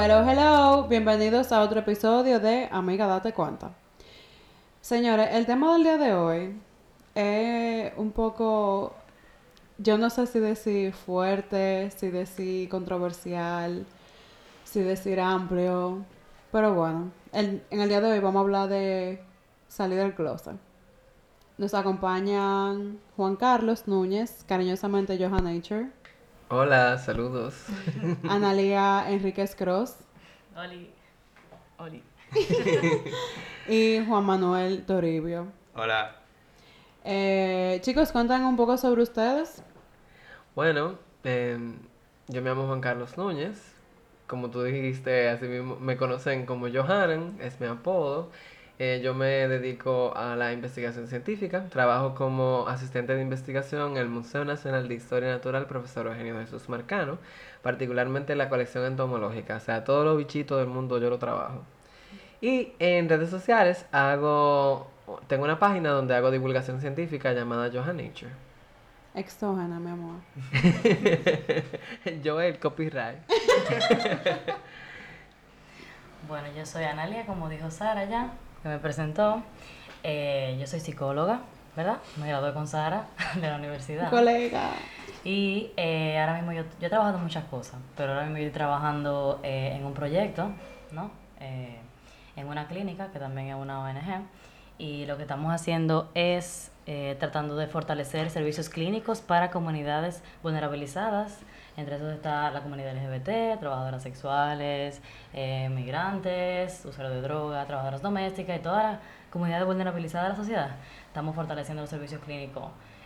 Hello, hello. Bienvenidos a otro episodio de Amiga Date Cuenta. Señores, el tema del día de hoy es un poco, yo no sé si decir fuerte, si decir controversial, si decir amplio, pero bueno, en el día de hoy vamos a hablar de salir del closet. Nos acompañan Juan Carlos Núñez, cariñosamente Johan Nature. Hola, saludos. Analia Enríquez Cross. Oli. Oli. y Juan Manuel Toribio. Hola. Eh, chicos, cuentan un poco sobre ustedes. Bueno, em, yo me llamo Juan Carlos Núñez. Como tú dijiste, así mismo me conocen como Johanan, es mi apodo. Eh, yo me dedico a la investigación científica. Trabajo como asistente de investigación en el Museo Nacional de Historia Natural Profesor Eugenio Jesús Marcano, particularmente en la colección entomológica. O sea, todos los bichitos del mundo yo lo trabajo. Y en redes sociales hago, tengo una página donde hago divulgación científica llamada Johan Nature. Exógena, mi amor. yo el copyright. bueno, yo soy Analia, como dijo Sara ya que me presentó. Eh, yo soy psicóloga, ¿verdad? Me gradué con Sara de la universidad. Colega. Y eh, ahora mismo yo, yo he trabajado muchas cosas, pero ahora mismo estoy trabajando eh, en un proyecto, ¿no? en una clínica, que también es una ONG. Y lo que estamos haciendo es tratando de fortalecer servicios clínicos para comunidades vulnerabilizadas entre esos está la comunidad LGBT, trabajadoras sexuales, eh, migrantes, usuarios de droga, trabajadoras domésticas y toda la comunidad vulnerabilizada de la sociedad. Estamos fortaleciendo los servicios clínicos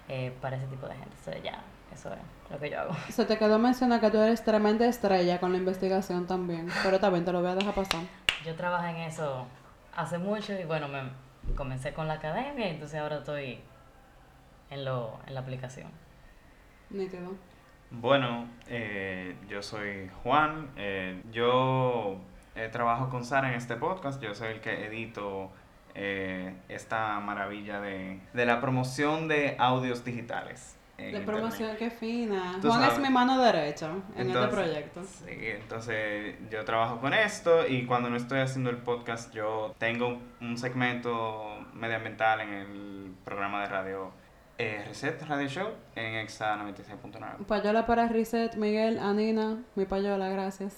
eh, para ese tipo de gente. Entonces, ya, eso es lo que yo hago. Se te quedó mencionar que tú eres tremenda estrella con la investigación también, pero también te lo voy a dejar pasar. Yo trabajé en eso hace mucho y bueno, me comencé con la academia y entonces ahora estoy en, lo, en la aplicación. Nítido. Bueno, eh, yo soy Juan. Eh, yo eh, trabajo con Sara en este podcast. Yo soy el que edito esta maravilla de, la promoción de audios digitales. De promoción, qué fina. Juan es mi mano derecha en este proyecto. Sí, entonces yo trabajo con esto y cuando no estoy haciendo el podcast yo tengo un segmento medioambiental en el programa de radio eh, Reset Radio Show en Exa 96.9. Payola para Reset, Miguel, Anina, mi payola, gracias.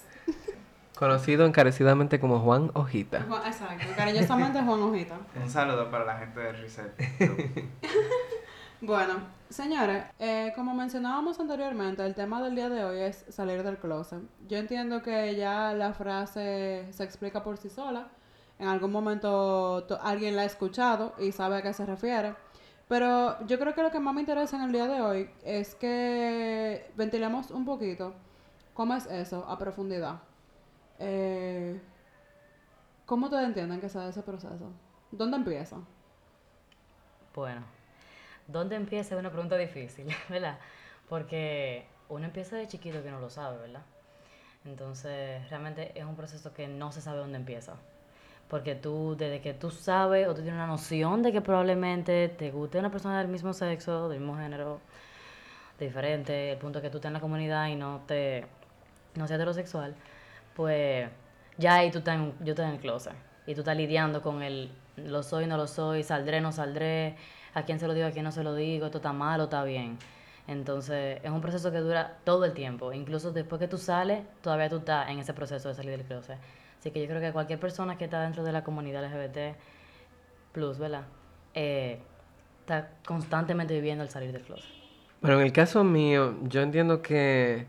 Conocido encarecidamente como Juan Hojita. exacto, cariñosamente Juan Hojita. Un saludo para la gente de Reset. bueno, señores, eh, como mencionábamos anteriormente, el tema del día de hoy es salir del closet. Yo entiendo que ya la frase se explica por sí sola. En algún momento alguien la ha escuchado y sabe a qué se refiere. Pero yo creo que lo que más me interesa en el día de hoy es que ventilemos un poquito cómo es eso a profundidad. Eh, ¿Cómo ustedes entienden que sea ese proceso? ¿Dónde empieza? Bueno, ¿dónde empieza? Es una pregunta difícil, ¿verdad? Porque uno empieza de chiquito que no lo sabe, ¿verdad? Entonces, realmente es un proceso que no se sabe dónde empieza. Porque tú, desde que tú sabes o tú tienes una noción de que probablemente te guste una persona del mismo sexo, del mismo género, diferente, el punto que tú estés en la comunidad y no te no seas heterosexual, pues ya ahí tú estás en, yo estoy en el closet. Y tú estás lidiando con el lo soy, no lo soy, saldré, no saldré, a quién se lo digo, a quién no se lo digo, esto está mal o está bien. Entonces, es un proceso que dura todo el tiempo. Incluso después que tú sales, todavía tú estás en ese proceso de salir del closet. Así que yo creo que cualquier persona que está dentro de la comunidad LGBT, plus, ¿verdad? Eh, está constantemente viviendo el salir del closet. Bueno, en el caso mío, yo entiendo que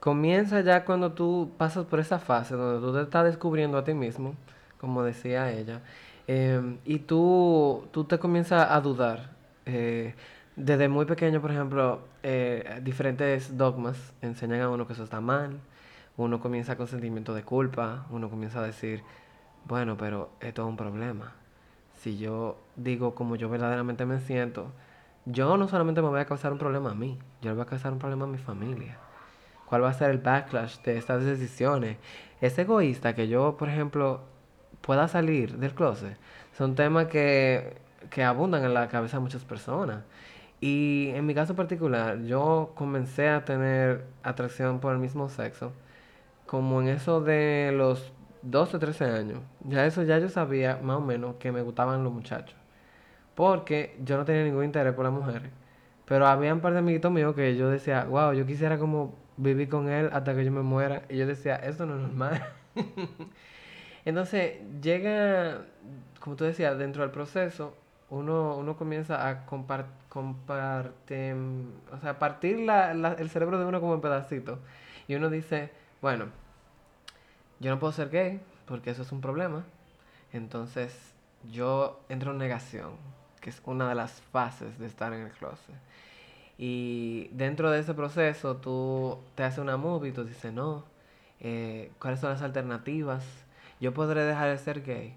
comienza ya cuando tú pasas por esa fase donde tú te estás descubriendo a ti mismo, como decía ella, eh, y tú, tú te comienzas a dudar. Eh, desde muy pequeño, por ejemplo, diferentes dogmas enseñan a uno que eso está mal, uno comienza con sentimiento de culpa, uno comienza a decir, bueno, pero esto es un problema. Si yo digo como yo verdaderamente me siento, yo no solamente me voy a causar un problema a mí, yo le voy a causar un problema a mi familia. ¿Cuál va a ser el backlash de estas decisiones? Es egoísta que yo, por ejemplo, pueda salir del closet. Son temas que, que abundan en la cabeza de muchas personas. Y en mi caso particular, yo comencé a tener atracción por el mismo sexo como en eso de los 12, 13 años, ya eso ya yo sabía más o menos que me gustaban los muchachos. Porque yo no tenía ningún interés por las mujeres. Pero había un par de amiguitos míos que yo decía, wow, yo quisiera como vivir con él hasta que yo me muera. Y yo decía, esto no es normal. Entonces, llega, como tú decías, dentro del proceso, uno, uno comienza a compar, comparte, o sea, partir la, la- el cerebro de uno como en pedacitos. Y uno dice, bueno, yo no puedo ser gay porque eso es un problema. Entonces, yo entro en negación, que es una de las fases de estar en el closet. Y dentro de ese proceso, tú te haces una movie y tú dices, no, eh, ¿cuáles son las alternativas? Yo podré dejar de ser gay.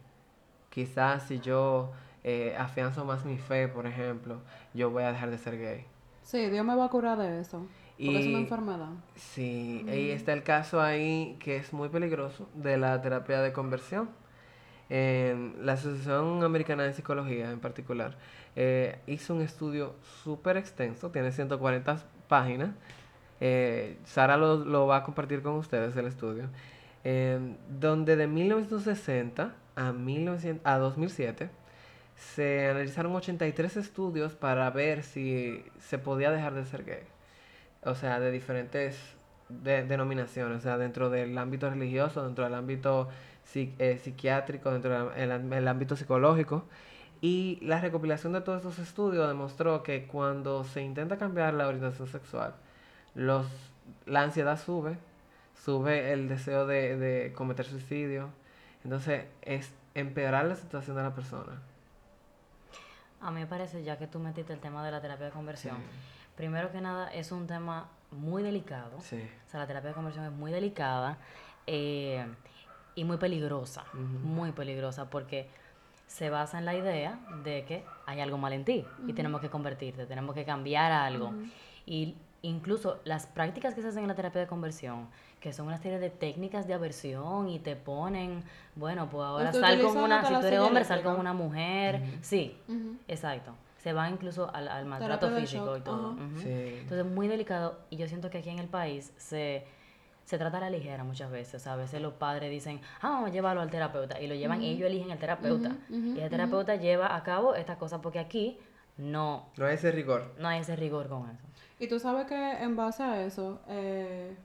Quizás si yo eh, afianzo más mi fe, por ejemplo, yo voy a dejar de ser gay. Sí, Dios me va a curar de eso. Porque es una enfermedad. Sí, y está el caso ahí que es muy peligroso de la terapia de conversión. En la Asociación Americana de Psicología en particular eh, hizo un estudio súper extenso, tiene 140 páginas. Eh, Sara lo, lo va a compartir con ustedes el estudio, em, donde de 1960 a, 1900 a 2007 se analizaron 83 estudios para ver si se podía dejar de ser gay o sea, de diferentes de- denominaciones, o sea, dentro del ámbito religioso, dentro del ámbito eh, psiquiátrico, dentro del el ámbito psicológico. Y la recopilación de todos esos estudios demostró que cuando se intenta cambiar la orientación sexual, los, la ansiedad sube, sube el deseo de, de cometer suicidio. Entonces, es empeorar la situación de la persona. A mí me parece, ya que tú metiste el tema de la terapia de conversión, primero que nada es un tema muy delicado. Sí. O sea, la terapia de conversión es muy delicada eh, y muy peligrosa, muy peligrosa porque se basa en la idea de que hay algo mal en ti y tenemos que convertirte, tenemos que cambiar algo. Y incluso las prácticas que se hacen en la terapia de conversión, que son una serie de técnicas de aversión y te ponen, bueno, pues ahora sal con una, si tú eres hombre, sal con una mujer. Sí, exacto. Se va incluso al, al maltrato físico y todo. Ujú. Sí. Entonces, muy delicado. Y yo siento que aquí en el país se, se trata a la ligera muchas veces. O sea, a veces los padres dicen, ah, vamos a llevarlo al terapeuta. Y lo llevan, y ellos eligen el terapeuta. y el terapeuta lleva a cabo estas cosas porque aquí no, No hay ese rigor. no hay ese rigor con eso. Y tú sabes que en base a eso, eh,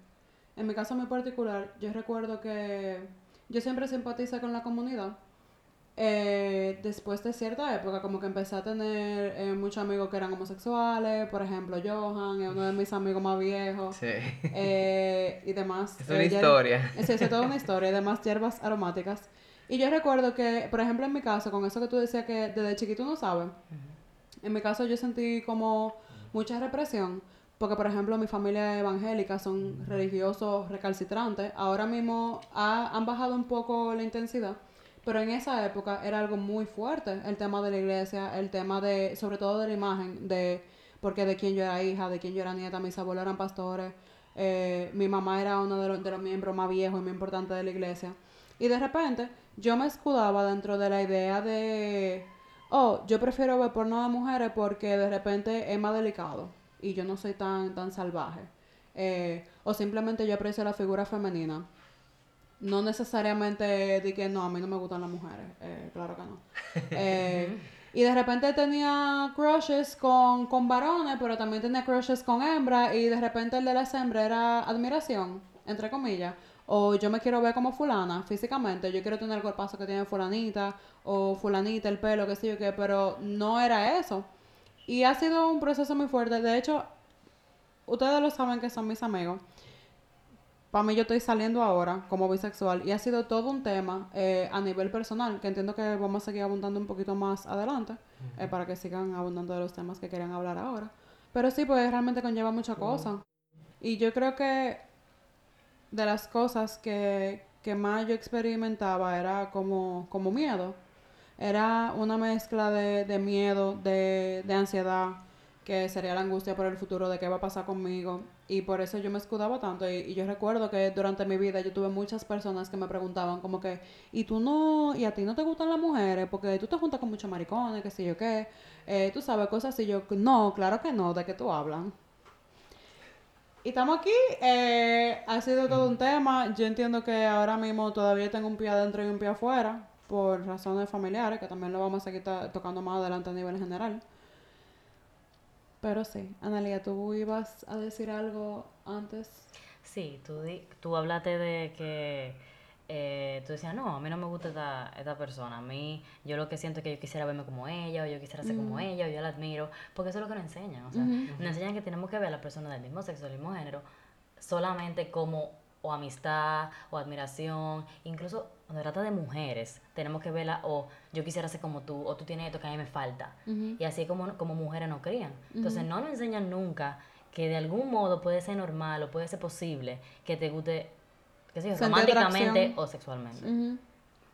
en mi caso muy particular, yo recuerdo que yo siempre simpaticé con la comunidad. Eh, después de cierta época, como que empecé a tener eh, muchos amigos que eran homosexuales, por ejemplo, Johan, es uno de mis amigos más viejos, Sí. eh, y demás. Es una Eh, ya- historia. Sí, es toda una historia, además hierbas aromáticas. Y yo recuerdo que, por ejemplo, en mi caso, con eso que tú decías que desde chiquito uno sabe, en mi caso yo sentí como mucha represión, porque por ejemplo mi familia evangélica son religiosos recalcitrantes, ahora mismo ha- han bajado un poco la intensidad, pero en esa época era algo muy fuerte, el tema de la iglesia, el tema de, sobre todo de la imagen, de porque de quién yo era hija, de quién yo era nieta, mis abuelos eran pastores, eh, mi mamá era uno de los, de los miembros más viejos y más importantes de la iglesia. Y de repente yo me escudaba dentro de la idea de, oh, yo prefiero ver porno de mujeres porque de repente es más delicado y yo no soy tan, tan salvaje. Eh, o simplemente yo aprecio la figura femenina. No necesariamente di que no, a mí no me gustan las mujeres, eh, claro que no. Eh, y de repente tenía crushes con, con varones, pero también tenía crushes con hembras, y de repente el de las hembras era admiración, entre comillas. O yo me quiero ver como fulana físicamente, yo quiero tener el cuerpazo que tiene fulanita, o fulanita, el pelo, qué sé yo qué, pero no era eso. Y ha sido un proceso muy fuerte. De hecho, ustedes lo saben que son mis amigos. Para mí yo estoy saliendo ahora como bisexual y ha sido todo un tema eh, a nivel personal, que entiendo que vamos a seguir abundando un poquito más adelante, eh, para que sigan abundando de los temas que querían hablar ahora. Pero sí, pues realmente conlleva muchas cosas. Y yo creo que de las cosas que, que más yo experimentaba era como, como miedo. Era una mezcla de, de miedo, de, de ansiedad, que sería la angustia por el futuro de qué va a pasar conmigo. Y por eso yo me escudaba tanto. Y, yo recuerdo que durante mi vida yo tuve muchas personas que me preguntaban como que, ¿y tú no, y a ti no te gustan las mujeres? Porque tú te juntas con muchos maricones, qué sé yo qué. Eh, tú sabes, cosas así. Yo, no, claro que no, ¿de qué tú hablas? Y estamos aquí, eh, ha sido todo un tema. Yo entiendo que ahora mismo todavía tengo un pie adentro y un pie afuera, por razones familiares, que también lo vamos a seguir tocando más adelante a nivel general. Pero sí, Analia, ¿tú ibas a decir algo antes? Sí, tú, di- tú hablaste de que eh, tú decías, no, a mí no me gusta esta, esta persona. A mí, yo lo que siento es que yo quisiera verme como ella, o yo quisiera ser como ella, o yo la admiro, porque eso es lo que nos enseñan. O sea, nos enseñan que tenemos que ver a la persona del mismo sexo, del mismo género, solamente como o amistad o admiración, incluso cuando trata de mujeres, tenemos que verla o yo quisiera ser como tú, o tú tienes esto que a mí me falta. Y así como, como mujeres nos crían. Entonces no nos enseñan nunca que de algún modo puede ser normal o puede ser posible que te guste, qué sé yo, Sentir románticamente o sexualmente. Ujú.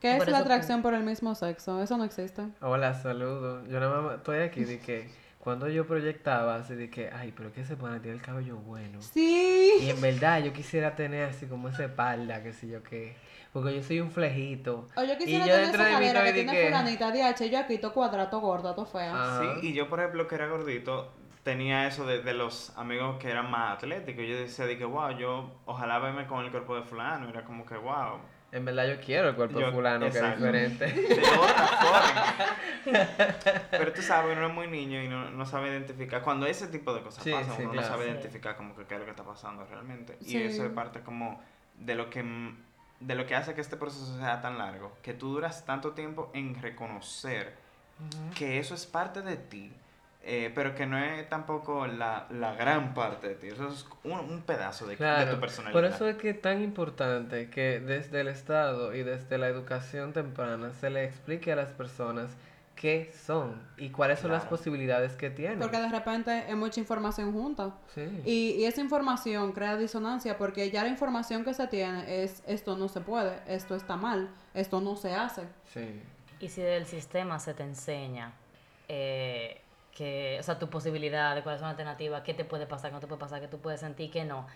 ¿Qué Por es la atracción por el mismo sexo? Eso no existe. Hola, saludos. Yo nada más estoy aquí de que cuando yo proyectaba así de que, ay, pero que se pone tiene el cabello bueno. Sí. Y en verdad yo quisiera tener así como esa espalda, qué sé yo qué. Porque yo soy un flejito. O yo quisiera y yo tener esa de cadera que de tiene que- fulanita, DH, yo aquí, to cuadrado, gorda, to fea. Ajá. Sí, y yo, por ejemplo, que era gordito, tenía eso de, de los amigos que eran más atléticos. Yo decía de que, wow, yo ojalá verme con el cuerpo de fulano. Era como que, wow. En verdad yo quiero el cuerpo de fulano, que es diferente. De otra forma. Pero tú sabes, uno es muy niño y no, no sabe identificar. Cuando ese tipo de cosas Sí, pasan, sí, uno claro. no sabe Sí. identificar como que qué es lo que está pasando realmente. Sí. Y eso es parte como de lo que de lo que hace que este proceso sea tan largo, que tú duras tanto tiempo en reconocer que eso es parte de ti, eh, pero que no es tampoco la, la gran parte de ti, eso es un, un pedazo de, de Claro, tu personalidad. por eso es que es tan importante que desde el Estado y desde la educación temprana se le explique a las personas qué son y cuáles son las Claro. posibilidades que tienen. Porque de repente es mucha información junta. Sí. Y, y esa información crea disonancia porque ya la información que se tiene es esto no se puede, esto está mal, esto no se hace. Sí. Y si del sistema se te enseña eh, que, o sea, tu posibilidad de cuáles son las alternativas, qué te puede pasar, qué no te puede pasar, qué tú puedes sentir, qué no,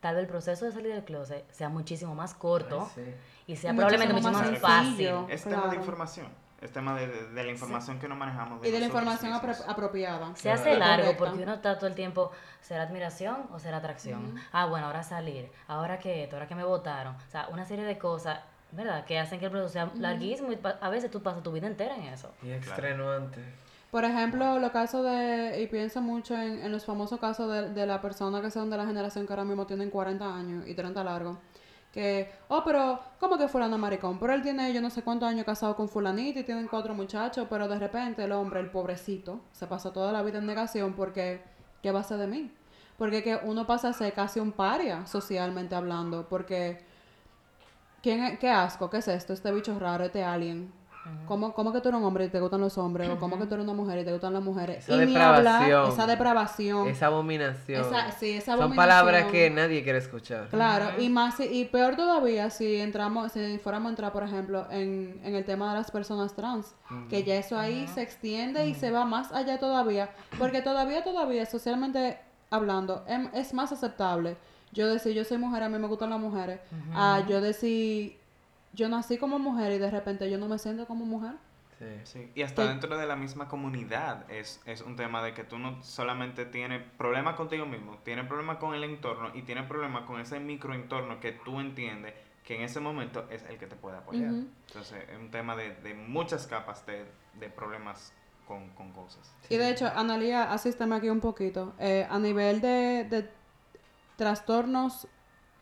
tal vez el proceso de salir del closet sea muchísimo más corto Ay, sí. y sea Y probablemente muchísimo muchísimo más más fácil. Es tema de Claro. información, es tema de, de- de la información que no manejamos. Y de la información apro- apropiada. Se hace La largo correcta. porque uno está todo el tiempo, ¿será admiración o será atracción? Ah, bueno, ahora salir, ahora que esto, ahora que me votaron. O sea, una serie de cosas, ¿verdad? Que hacen que el proceso sea larguísimo y a veces tú pasas tu vida entera en eso. Y extenuante. Por ejemplo, los casos de, y pienso mucho en, en los famosos casos de, de la persona que son de la generación que ahora mismo tienen 40 años y 30 largos. Que, oh, pero, ¿cómo que fulano maricón? Pero él tiene, yo no sé cuántos años casado con fulanita y tienen cuatro muchachos, pero de repente el hombre, el pobrecito, se pasó toda la vida en negación porque, ¿qué va a ser de mí? Porque que uno pasa a ser casi un paria, socialmente hablando, porque, ¿quién ¿qué asco? ¿Qué es esto? Este bicho raro, este alien. ¿Cómo, ¿Cómo que tú eres un hombre y te gustan los hombres? ¿O cómo que tú eres una mujer y te gustan las mujeres? Esa y ni hablar, depravación. esa depravación. Esa abominación. Esa- sí, esa Son palabras que nadie quiere escuchar. Claro, y más y peor todavía si entramos, si fuéramos a entrar, por ejemplo, en, en el tema de las personas trans, que ya eso ahí se extiende y se va más allá todavía, porque todavía, todavía, socialmente hablando, em- es, más aceptable yo decir yo soy mujer, a mí me gustan las mujeres, a yo decir yo nací como mujer y de repente yo no me siento como mujer. Sí. Sí, y hasta dentro de la misma comunidad es, es un tema de que tú no solamente tienes problemas contigo mismo, tienes problemas con el entorno y tienes problemas con ese microentorno que tú entiendes que en ese momento es el que te puede apoyar. Entonces es un tema de, de muchas capas de, de problemas con, con cosas. Y de hecho, Analia, asísteme aquí un poquito. Eh, a nivel de, de trastornos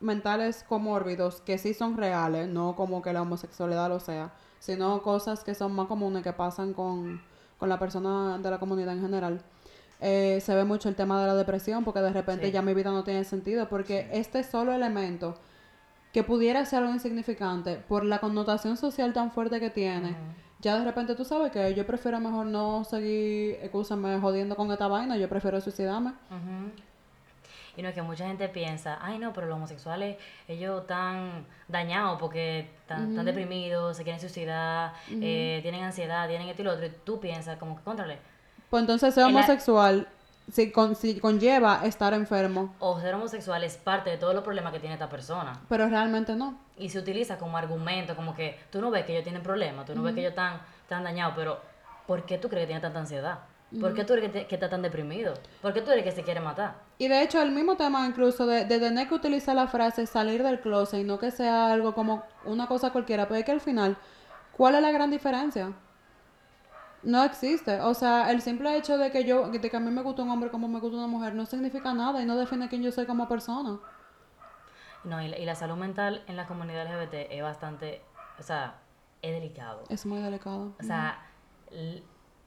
mentales comórbidos que sí son reales, no como que la homosexualidad lo sea, sino cosas que son más comunes que pasan con, con la persona de la comunidad en general. Eh, se ve mucho el tema de la depresión porque de repente Sí. ya mi vida no tiene sentido porque este solo elemento que pudiera ser algo insignificante por la connotación social tan fuerte que tiene, ya de repente tú sabes que yo prefiero mejor no seguir, escúchame, jodiendo con esta vaina, yo prefiero suicidarme. Y no es que mucha gente piensa, ay no, pero los homosexuales, ellos están dañados porque están, están deprimidos, se quieren suicidar, eh, tienen ansiedad, tienen esto y lo otro. Y tú piensas como que, contrale, Pues entonces ser En la- homosexual si, con, si conlleva estar enfermo, o ser homosexual es parte de todos los problemas que tiene esta persona. pero realmente no. Y se utiliza como argumento, como que tú no ves que ellos tienen problemas, tú no ves que ellos están, están dañados, pero ¿por qué tú crees que tienen tanta ansiedad? ¿Por qué tú eres que, te- que está tan deprimido? ¿Por qué tú eres que se quiere matar? Y de hecho, el mismo tema incluso de, de tener que utilizar la frase salir del closet y no que sea algo como una cosa cualquiera, pero es que al final, ¿cuál es la gran diferencia? No existe. O sea, el simple hecho de que yo, de que a mí me gusta un hombre como me gusta una mujer, no significa nada y no define quién yo soy como persona. No, y la, y la salud mental en la comunidad LGBT es bastante, o sea, es delicado. Es muy delicado. O sea,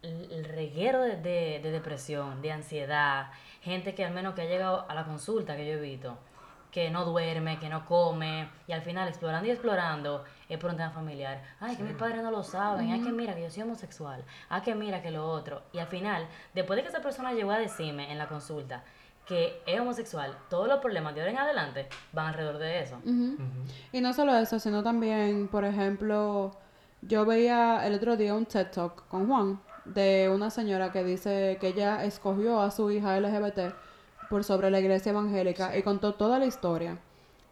el- reguero de, de- de depresión, de ansiedad, gente que al menos que ha llegado a la consulta que yo he visto, que no duerme, que no come, y al final explorando y explorando es por un tema familiar. Ay, que mis padres no lo saben, ay, que mira que yo soy homosexual, ay, que mira que lo otro. Y al final, después de que esa persona llegó a decirme en la consulta que es homosexual, todos los problemas de ahora en adelante van alrededor de eso. Y no solo eso, sino también, por ejemplo, yo veía el otro día un TED Talk con Juan de una señora que dice que ella escogió a su hija LGBT por sobre la iglesia evangélica y contó toda la historia.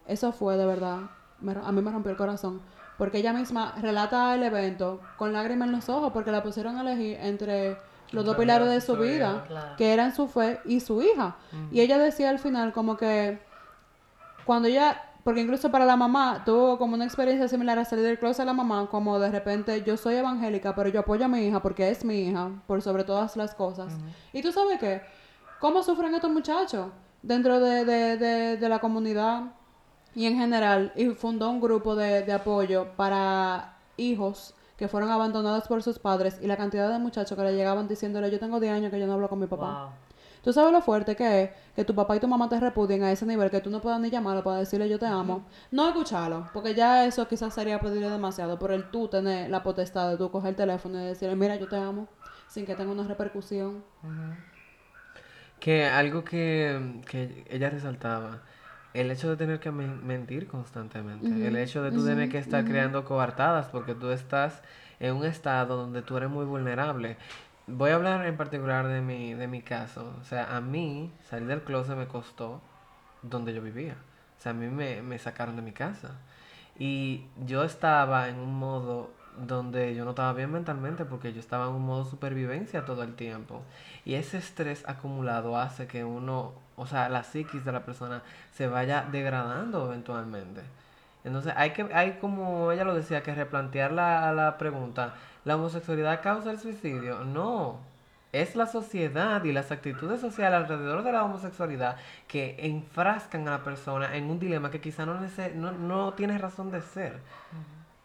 Eso fue de verdad, me a mí me rompió el corazón, porque ella misma relata el evento con lágrimas en los ojos porque la pusieron a elegir entre los dos pilares de su vida. Claro. que eran su fe y su hija. Y ella decía al final como que cuando ella, porque incluso para la mamá tuvo como una experiencia similar a salir del closet a la mamá, como de repente yo soy evangélica, pero yo apoyo a mi hija porque es mi hija, por sobre todas las cosas. Y tú sabes qué, ¿cómo sufren estos muchachos dentro de, de, de, de la comunidad y en general? Y fundó un grupo de, de apoyo para hijos que fueron abandonados por sus padres y la cantidad de muchachos que le llegaban diciéndole yo tengo 10 años que yo no hablo con mi papá. Wow. Tú sabes lo fuerte que es que tu papá y tu mamá te repudien a ese nivel que tú no puedas ni llamarlo para decirle yo te amo. No escucharlo, porque ya eso quizás sería pedirle demasiado, pero el tú tener la potestad de tú coger el teléfono y decirle mira yo te amo, sin que tenga una repercusión. Que algo que, que ella resaltaba, el hecho de tener que men- mentir constantemente, el hecho de tú tener que estar creando coartadas porque tú estás en un estado donde tú eres muy vulnerable. Voy a hablar en particular de mi, de mi caso. O sea, a mí salir del closet me costó donde yo vivía. O sea, a mí me, me sacaron de mi casa. Y yo estaba en un modo donde yo no estaba bien mentalmente porque yo estaba en un modo supervivencia todo el tiempo. Y ese estrés acumulado hace que uno, o sea, la psiquis de la persona se vaya degradando eventualmente. Entonces hay que, hay como ella lo decía, que replantear la, la pregunta, ¿la homosexualidad causa el suicidio? No, es la sociedad y las actitudes sociales alrededor de la homosexualidad que enfrascan a la persona en un dilema que quizá no, no, no tiene razón de ser.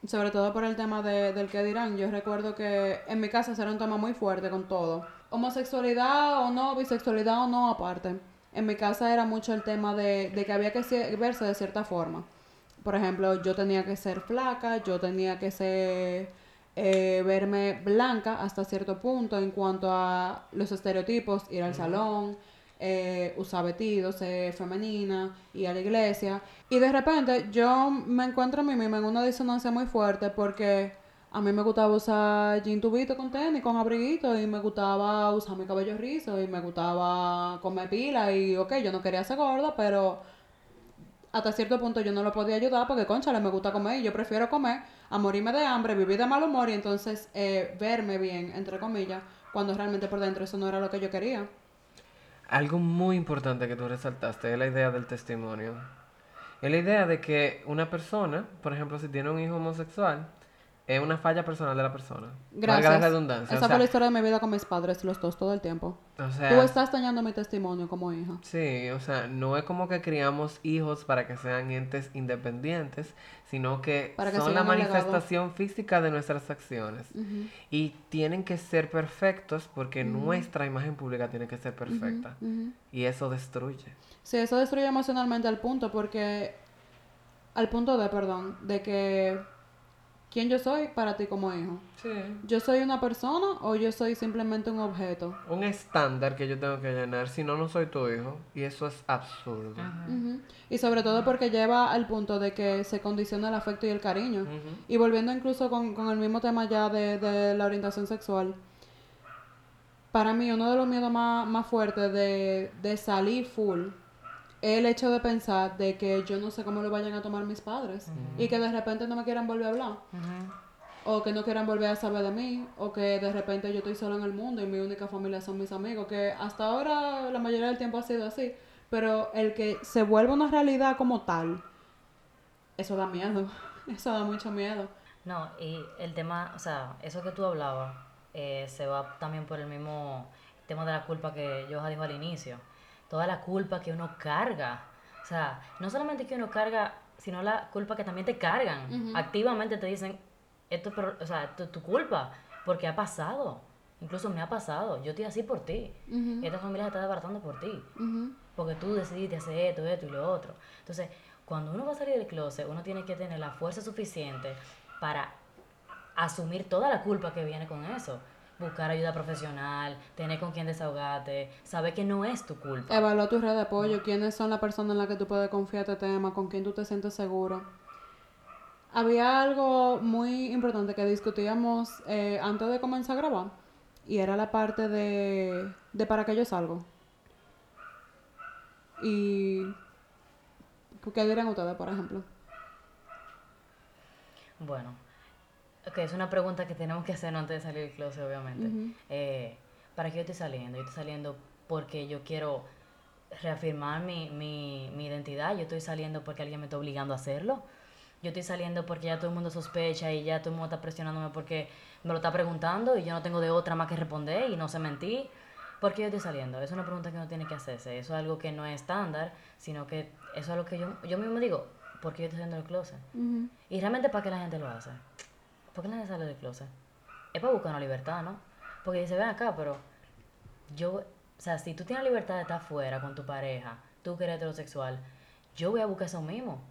Sobre todo por el tema de, del que dirán. Yo recuerdo que en mi casa era un tema muy fuerte con todo. Homosexualidad o no, bisexualidad o no, aparte. En mi casa era mucho el tema de, de que había que se- verse de cierta forma. Por ejemplo, yo tenía que ser flaca, yo tenía que ser, eh, verme blanca hasta cierto punto en cuanto a los estereotipos, ir al salón, eh, usar vestidos, ser femenina, ir a la iglesia. Y de repente yo me encuentro a mí misma en una disonancia muy fuerte porque a mí me gustaba usar jean tubito con tenis, con abriguito, y me gustaba usar mi cabello rizo, y me gustaba comer pila, y ok, yo no quería ser gorda, pero hasta cierto punto yo no lo podía ayudar porque, concha, me gusta comer y yo prefiero comer a morirme de hambre, vivir de mal humor y entonces eh, verme bien, entre comillas, cuando realmente por dentro eso no era lo que yo quería. Algo muy importante que tú resaltaste es la idea del testimonio. Es la idea de que una persona, por ejemplo, si tiene un hijo homosexual, es una falla personal de la persona. Valga Gracias. la redundancia. Esa o fue la historia de mi vida con mis padres, los dos, todo el tiempo. o Tú estás dañando mi testimonio como hija. Sí, o sea, no es como que criamos hijos para que sean entes independientes, sino que Para que son la legado. manifestación física de nuestras acciones. Y tienen que ser perfectos porque nuestra imagen pública tiene que ser perfecta. Y eso destruye. Sí, eso destruye emocionalmente al punto porque... Al punto de, perdón, de que... ¿Quién yo soy para ti como hijo? Sí. ¿Yo soy una persona o yo soy simplemente un objeto? Un estándar que yo tengo que llenar, si no, no soy tu hijo. Y eso es absurdo. Ujú. Y sobre todo porque lleva al punto de que se condiciona el afecto y el cariño. Ujú. Y volviendo incluso con, con el mismo tema ya de, de la orientación sexual, para mí uno de los miedos más, más fuertes de, de salir full el hecho de pensar de que yo no sé cómo lo vayan a tomar mis padres y que de repente no me quieran volver a hablar. o que no quieran volver a saber de mí, o que de repente yo estoy sola en el mundo y mi única familia son mis amigos, que hasta ahora la mayoría del tiempo ha sido así, pero el que se vuelva una realidad como tal, eso da miedo, eso da mucho miedo. No, y el tema, o sea, eso que tú hablabas, eh, se va también por el mismo tema de la culpa que yo dijo al inicio. Toda la culpa que uno carga. O sea, no solamente que uno carga, sino la culpa que también te cargan. Activamente te dicen, esto o sea, esto es tu culpa, porque ha pasado. Incluso me ha pasado. Yo estoy así por ti. Esta familia se está desbaratando por ti. Porque tú decidiste hacer esto, esto y lo otro. Entonces, cuando uno va a salir del closet, uno tiene que tener la fuerza suficiente para asumir toda la culpa que viene con eso. Buscar ayuda profesional, tener con quién desahogarte, saber que no es tu culpa. Evalúa tu red de apoyo, quiénes son las personas en las que tú puedes confiar este tema, con quién tú te sientes seguro. Había algo muy importante que discutíamos eh, antes de comenzar a grabar y era la parte de, de para qué yo salgo. Y ¿qué dirían ustedes, por ejemplo? Bueno, ok, es una pregunta que tenemos que hacer antes de salir del closet, obviamente. Eh, ¿Para qué yo estoy saliendo? Yo estoy saliendo porque yo quiero reafirmar mi, mi, mi identidad. Yo estoy saliendo porque alguien me está obligando a hacerlo. Yo estoy saliendo porque ya todo el mundo sospecha y ya todo el mundo está presionándome porque me lo está preguntando y yo no tengo de otra más que responder y no sé mentir. ¿Por qué yo estoy saliendo? Es una pregunta que uno tiene que hacerse. Eso es algo que no es estándar, sino que eso es algo que yo, yo mismo digo, ¿por qué yo estoy saliendo del closet? Y realmente, ¿para qué la gente lo hace? ¿Por qué gente sale del closet? Es para buscar una libertad, ¿no? Porque dice, ven acá, pero yo, o sea, si tú tienes libertad de estar fuera con tu pareja, tú que eres heterosexual, yo voy a buscar eso mismo.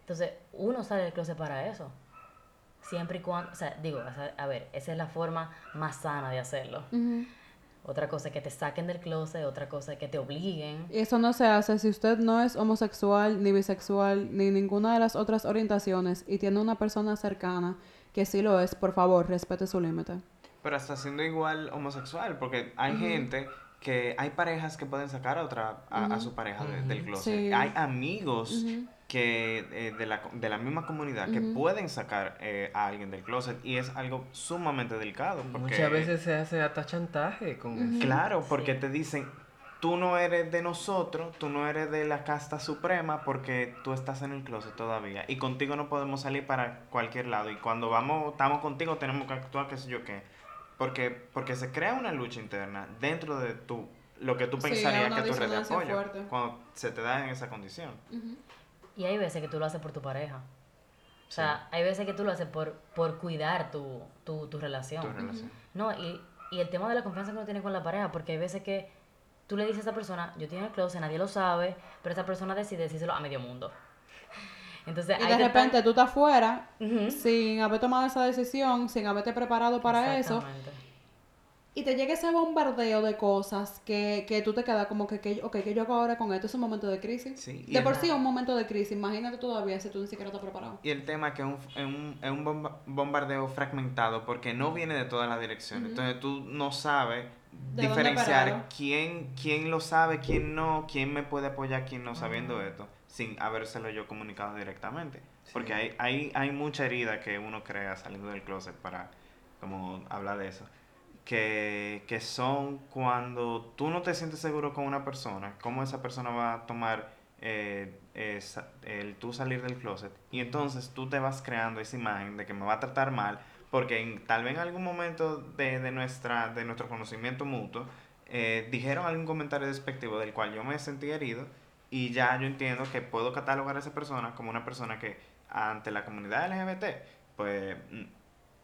Entonces, uno sale del closet para eso. Siempre y cuando, o sea, digo, a ver, esa es la forma más sana de hacerlo. Otra cosa es que te saquen del closet, otra cosa es que te obliguen. Y eso no se hace si usted no es homosexual, ni bisexual, ni ninguna de las otras orientaciones y tiene una persona cercana que sí lo es, por favor, respete su límite. Pero hasta siendo igual homosexual, porque hay gente que hay parejas que pueden sacar a otra a, a su pareja de- del closet. Sí. Hay amigos que eh, de, la, de la misma comunidad que pueden sacar eh, a alguien del closet y es algo sumamente delicado. Porque, Muchas veces se hace hasta chantaje con eso. Claro, porque te dicen, tú no eres de nosotros, tú no eres de la casta suprema porque tú estás en el closet todavía y contigo no podemos salir para cualquier lado y cuando vamos, estamos contigo tenemos que actuar qué sé yo qué. Porque, porque se crea una lucha interna dentro de tu, lo que tú Sí, pensarías una que tu red de apoyo fuerte. cuando se te da en esa condición. Y hay veces que tú lo haces por tu pareja. O sea, hay veces que tú lo haces por, por cuidar tu, tu, tu relación. Tu relación. No, y, y el tema de la confianza que uno tiene con la pareja, porque hay veces que tú le dices a esa persona, yo estoy en el closet, nadie lo sabe, pero esa persona decide decírselo a medio mundo. Entonces, Y de repente tú estás fuera sin haber tomado esa decisión, sin haberte preparado para eso. Y te llega ese bombardeo de cosas que, que tú te quedas como que, que, ok, ¿qué yo hago ahora con esto? Es un momento de crisis. Sí, de por sí es un momento de crisis. Imagínate todavía si tú ni siquiera estás preparado. Y el tema es que es un, es un, es un bomba- bombardeo fragmentado porque no viene de todas las direcciones. Entonces tú no sabes ¿De dónde diferenciar quién, quién lo sabe, quién no, quién me puede apoyar, quién no sabiendo esto, sin habérselo yo comunicado directamente. Porque hay, hay, hay mucha herida que uno crea saliendo del closet para como hablar de eso. Que, que son cuando tú no te sientes seguro con una persona, cómo esa persona va a tomar eh, el tú salir del closet. Y entonces tú te vas creando esa imagen de que me va a tratar mal, porque tal vez en algún momento de, de nuestra, de nuestro conocimiento mutuo eh, dijeron algún comentario despectivo del cual yo me sentí herido y ya yo entiendo que puedo catalogar a esa persona como una persona que ante la comunidad LGBT pues mm,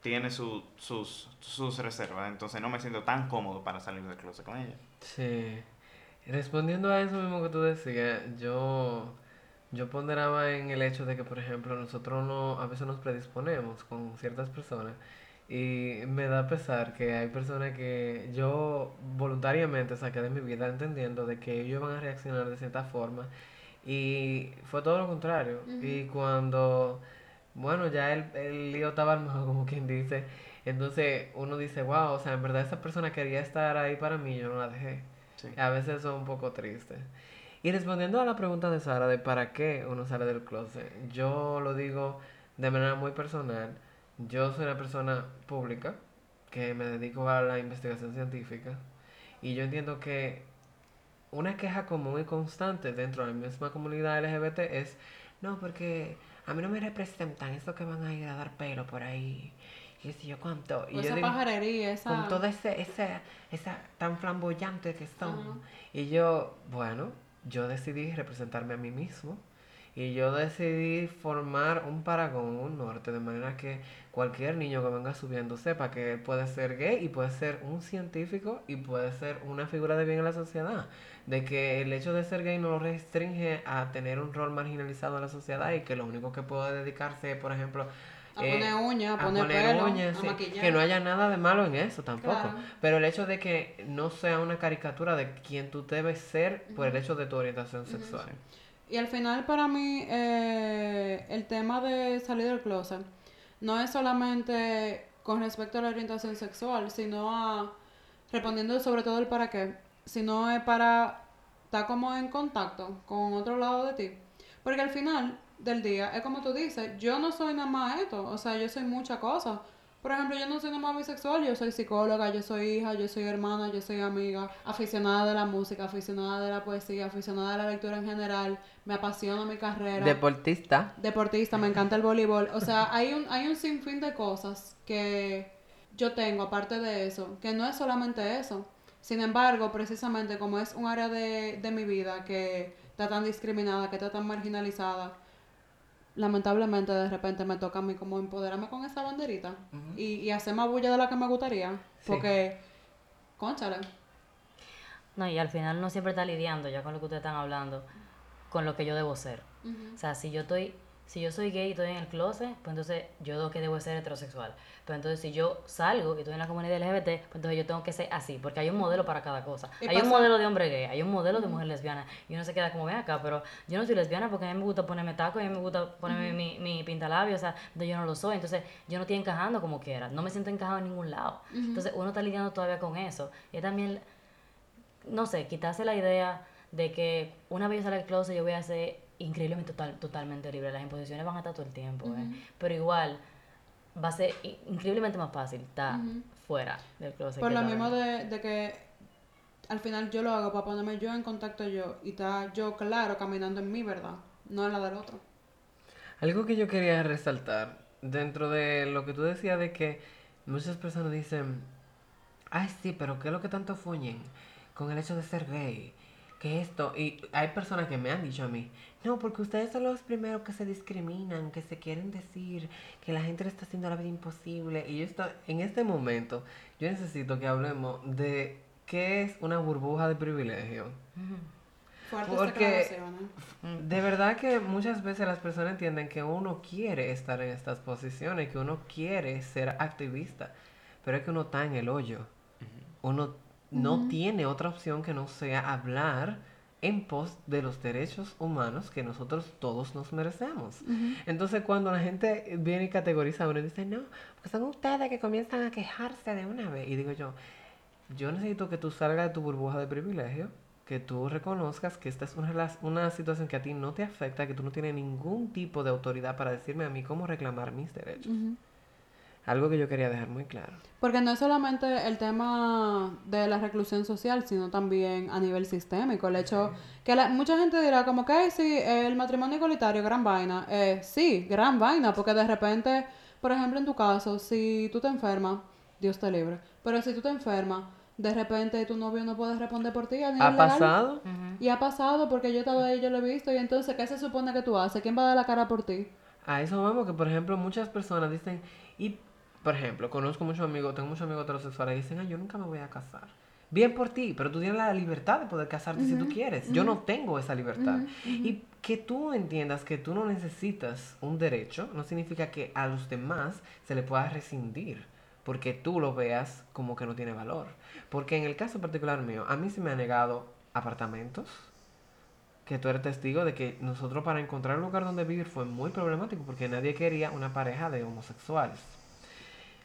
tiene su- sus, sus reservas, entonces no me siento tan cómodo para salir del closet con ella. Sí. Respondiendo a eso mismo que tú decías, yo, yo ponderaba en el hecho de que, por ejemplo, nosotros no, a veces nos predisponemos con ciertas personas y me da pesar que hay personas que yo voluntariamente saqué de mi vida entendiendo de que ellos van a reaccionar de cierta forma y fue todo lo contrario. Y cuando, bueno, ya el, el lío estaba armado, como quien dice, entonces uno dice, wow, o sea, en verdad esa persona quería estar ahí para mí, yo no la dejé. Sí. A veces es un poco triste. Y respondiendo a la pregunta de Sara de para qué uno sale del closet, yo lo digo de manera muy personal. yo soy una persona pública que me dedico a la investigación científica y yo entiendo que una queja común y constante dentro de la misma comunidad LGBT es, no, porque a mí no me representan eso que van a ir a dar pelo por ahí. Y si yo cuánto. Y yo esa digo, pajarería, esa... con todo ese, ese, esa tan flamboyante que son. Y yo, bueno, yo decidí representarme a mí mismo. Y yo decidí formar un paragón, un norte, de manera que cualquier niño que venga subiendo sepa que él puede ser gay y puede ser un científico y puede ser una figura de bien en la sociedad. De que el hecho de ser gay no lo restringe a tener un rol marginalizado en la sociedad y que lo único que puede dedicarse, por ejemplo, A eh, poner uñas, a a poner, pelo, uñas, a sí, maquillar. que no haya nada de malo en eso tampoco. Claro. Pero el hecho de que no sea una caricatura de quien tú debes ser por el hecho de tu orientación sexual. Y al final para mí eh, el tema de salir del closet no es solamente con respecto a la orientación sexual, sino a, respondiendo sobre todo el para qué, sino es para estar como en contacto con otro lado de ti. Porque al final del día, es como tú dices, yo no soy nada más esto, o sea, yo soy muchas cosas. Por ejemplo, yo no soy nada más bisexual, yo soy psicóloga, yo soy hija, yo soy hermana, yo soy amiga, aficionada de la música, aficionada de la poesía, aficionada de la lectura en general, me apasiona mi carrera Deportista. deportista, me encanta el voleibol. O sea, hay un, hay un sinfín de cosas que yo tengo, aparte de eso, que no es solamente eso. Sin embargo, precisamente como es un área de, de mi vida que está tan discriminada, que está tan marginalizada, lamentablemente de repente me toca a mí como empoderarme con esa banderita y, y hacer más bulla de la que me gustaría. Sí. Porque, conchale. No, y al final no siempre está lidiando, ya con lo que ustedes están hablando, con lo que yo debo ser. O sea, si yo estoy, si yo soy gay y estoy en el closet, pues entonces yo que debo ser heterosexual. Pero entonces si yo salgo y estoy en la comunidad LGBT, pues entonces yo tengo que ser así, porque hay un modelo para cada cosa. Hay un modelo de hombre gay, hay un modelo de mujer lesbiana. Y uno se queda como, ven acá, pero yo no soy lesbiana porque a mí me gusta ponerme taco, a mí me gusta ponerme mi, mi pintalabio, o sea, yo no lo soy. Entonces yo no estoy encajando como quiera, no me siento encajado en ningún lado. Entonces uno está lidiando todavía con eso. Y también no sé, quitarse la idea de que una vez yo salga del closet yo voy a ser increíblemente total, totalmente libre. Las imposiciones van a estar todo el tiempo, ¿eh? Pero igual va a ser i- increíblemente más fácil estar fuera del closet. Por lo mismo de que al final yo lo hago para ponerme yo en contacto yo y estar yo claro caminando en mi verdad, no en la del otro. Algo que yo quería resaltar dentro de lo que tú decías de que muchas personas dicen, ay sí, pero ¿qué es lo que tanto fuñen con el hecho de ser gay? Que esto, y hay personas que me han dicho a mí, no, porque ustedes son los primeros que se discriminan, que se quieren decir que la gente le está haciendo la vida imposible. Y yo estoy, en este momento, yo necesito que hablemos de qué es una burbuja de privilegio. Porque- declaraciones. De verdad que muchas veces las personas entienden que uno quiere estar en estas posiciones, que uno quiere ser activista, pero es que uno está en el hoyo. Uno no tiene otra opción que no sea hablar en pos de los derechos humanos que nosotros todos nos merecemos. Entonces cuando la gente viene y categoriza a uno y dice, no, porque son ustedes que comienzan a quejarse de una vez. Y digo yo, yo necesito que tú salgas de tu burbuja de privilegio, que tú reconozcas que esta es una, una situación que a ti no te afecta, que tú no tienes ningún tipo de autoridad para decirme a mí cómo reclamar mis derechos. Algo que yo quería dejar muy claro. Porque no es solamente el tema de la reclusión social, sino también a nivel sistémico. El hecho que la- mucha gente dirá como que "Ay, sí, el matrimonio igualitario, gran vaina. Eh, sí, gran vaina, porque de repente, por ejemplo, en tu caso, si tú te enfermas, Dios te libre, pero si tú te enfermas, de repente tu novio no puede responder por ti a nivel ¿Ha legal. pasado? Y ha pasado porque yo he estado ahí, yo lo he visto, y entonces, ¿qué se supone que tú haces? ¿Quién va a dar la cara por ti? A eso vamos, que por ejemplo muchas personas dicen, y por ejemplo, conozco muchos amigos, tengo muchos amigos heterosexuales y dicen, ay, yo nunca me voy a casar. Bien por ti, pero tú tienes la libertad de poder casarte si tú quieres. Yo no tengo esa libertad. Y que tú entiendas que tú no necesitas un derecho, no significa que a los demás se le pueda rescindir, porque tú lo veas como que no tiene valor. Porque en el caso particular mío, a mí se me ha negado apartamentos, que tú eres testigo de que nosotros para encontrar un lugar donde vivir fue muy problemático porque nadie quería una pareja de homosexuales.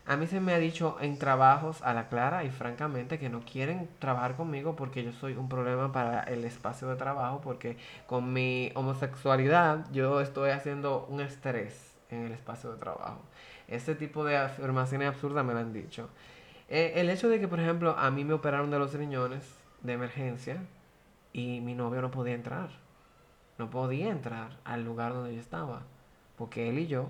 A mí se me ha dicho en trabajos a la clara y francamente que no quieren trabajar conmigo porque yo soy un problema para el espacio de trabajo porque con mi homosexualidad yo estoy haciendo un estrés en el espacio de trabajo. Este tipo de afirmaciones absurdas me lo han dicho. Eh, el hecho de que, por ejemplo, a mí me operaron de los riñones de emergencia y mi novio no podía entrar. No podía entrar al lugar donde yo estaba. Porque él y yo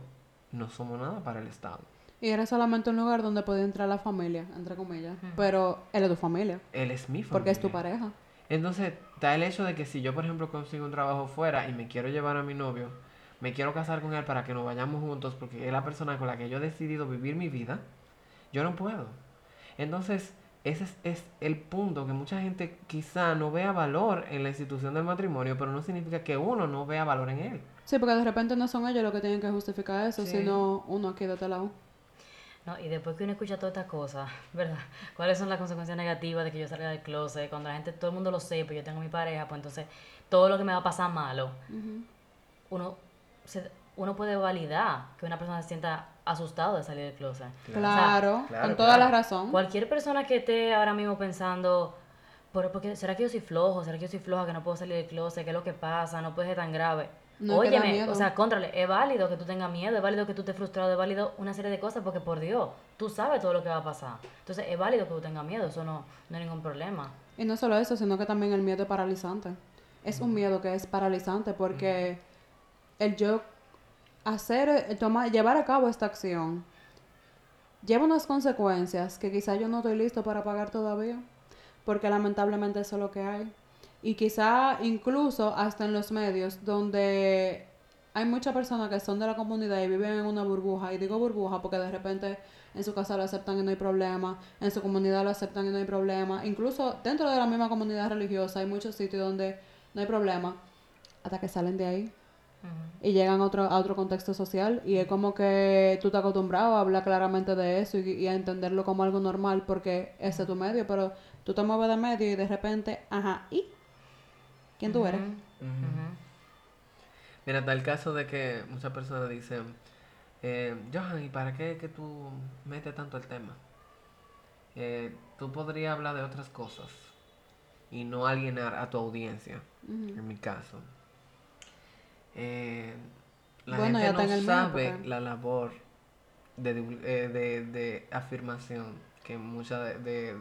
no somos nada para el Estado. Y era solamente un lugar donde podía entrar la familia, entre comillas. Pero él es tu familia. Él es mi familia. Porque es tu pareja. Entonces, está el hecho de que si yo, por ejemplo, consigo un trabajo fuera y me quiero llevar a mi novio, me quiero casar con él para que nos vayamos juntos porque es la persona con la que yo he decidido vivir mi vida, yo no puedo. Entonces, ese es, es el punto que mucha gente quizá no vea valor en la institución del matrimonio, pero no significa que uno no vea valor en él. Sí, porque de repente no son ellos los que tienen que justificar eso, Sí. sino uno aquí de este lado. No, y después que uno escucha todas estas cosas, ¿verdad? ¿Cuáles son las consecuencias negativas de que yo salga del closet? Cuando la gente, todo el mundo lo sepa, yo tengo mi pareja, pues entonces todo lo que me va a pasar malo, uno, se- uno puede validar que una persona se sienta asustado de salir del closet. Claro, claro, con toda la razón. Cualquier persona que esté ahora mismo pensando, ¿por, porque, ¿será que yo soy flojo? ¿Será que yo soy floja que no puedo salir del closet? ¿Qué es lo que pasa? No puede ser tan grave. No, Óyeme, o sea, contrale, es válido que tú tengas miedo, es válido que tú estés frustrado, es válido una serie de cosas, porque por Dios, tú sabes todo lo que va a pasar. Entonces, es válido que tú tengas miedo, eso no, no hay ningún problema. Y no solo eso, sino que también el miedo es paralizante. Es un miedo que es paralizante porque el yo hacer, el tomar, llevar a cabo esta acción lleva unas consecuencias que quizá yo no estoy listo para pagar todavía, porque lamentablemente eso es lo que hay. Y quizá incluso hasta en los medios donde hay muchas personas que son de la comunidad y viven en una burbuja, y digo burbuja porque de repente en su casa lo aceptan y no hay problema, en su comunidad lo aceptan y no hay problema, incluso dentro de la misma comunidad religiosa hay muchos sitios donde no hay problema, hasta que salen de ahí y llegan a otro, a otro contexto social y es como que tú te acostumbrado a hablar claramente de eso y, y a entenderlo como algo normal porque ese es tu medio, pero tú te mueves de medio y de repente, ajá, ¿y? ¿Quién tú eres? Mira, está el caso de que muchas personas dicen, eh, Johan, ¿y para qué que tú metes tanto el tema? Eh, tú podrías hablar de otras cosas y no alienar a tu audiencia, en mi caso. Eh, la Bueno, gente no el sabe porque- la labor de, divul- eh, de, de afirmación que mucha de, de-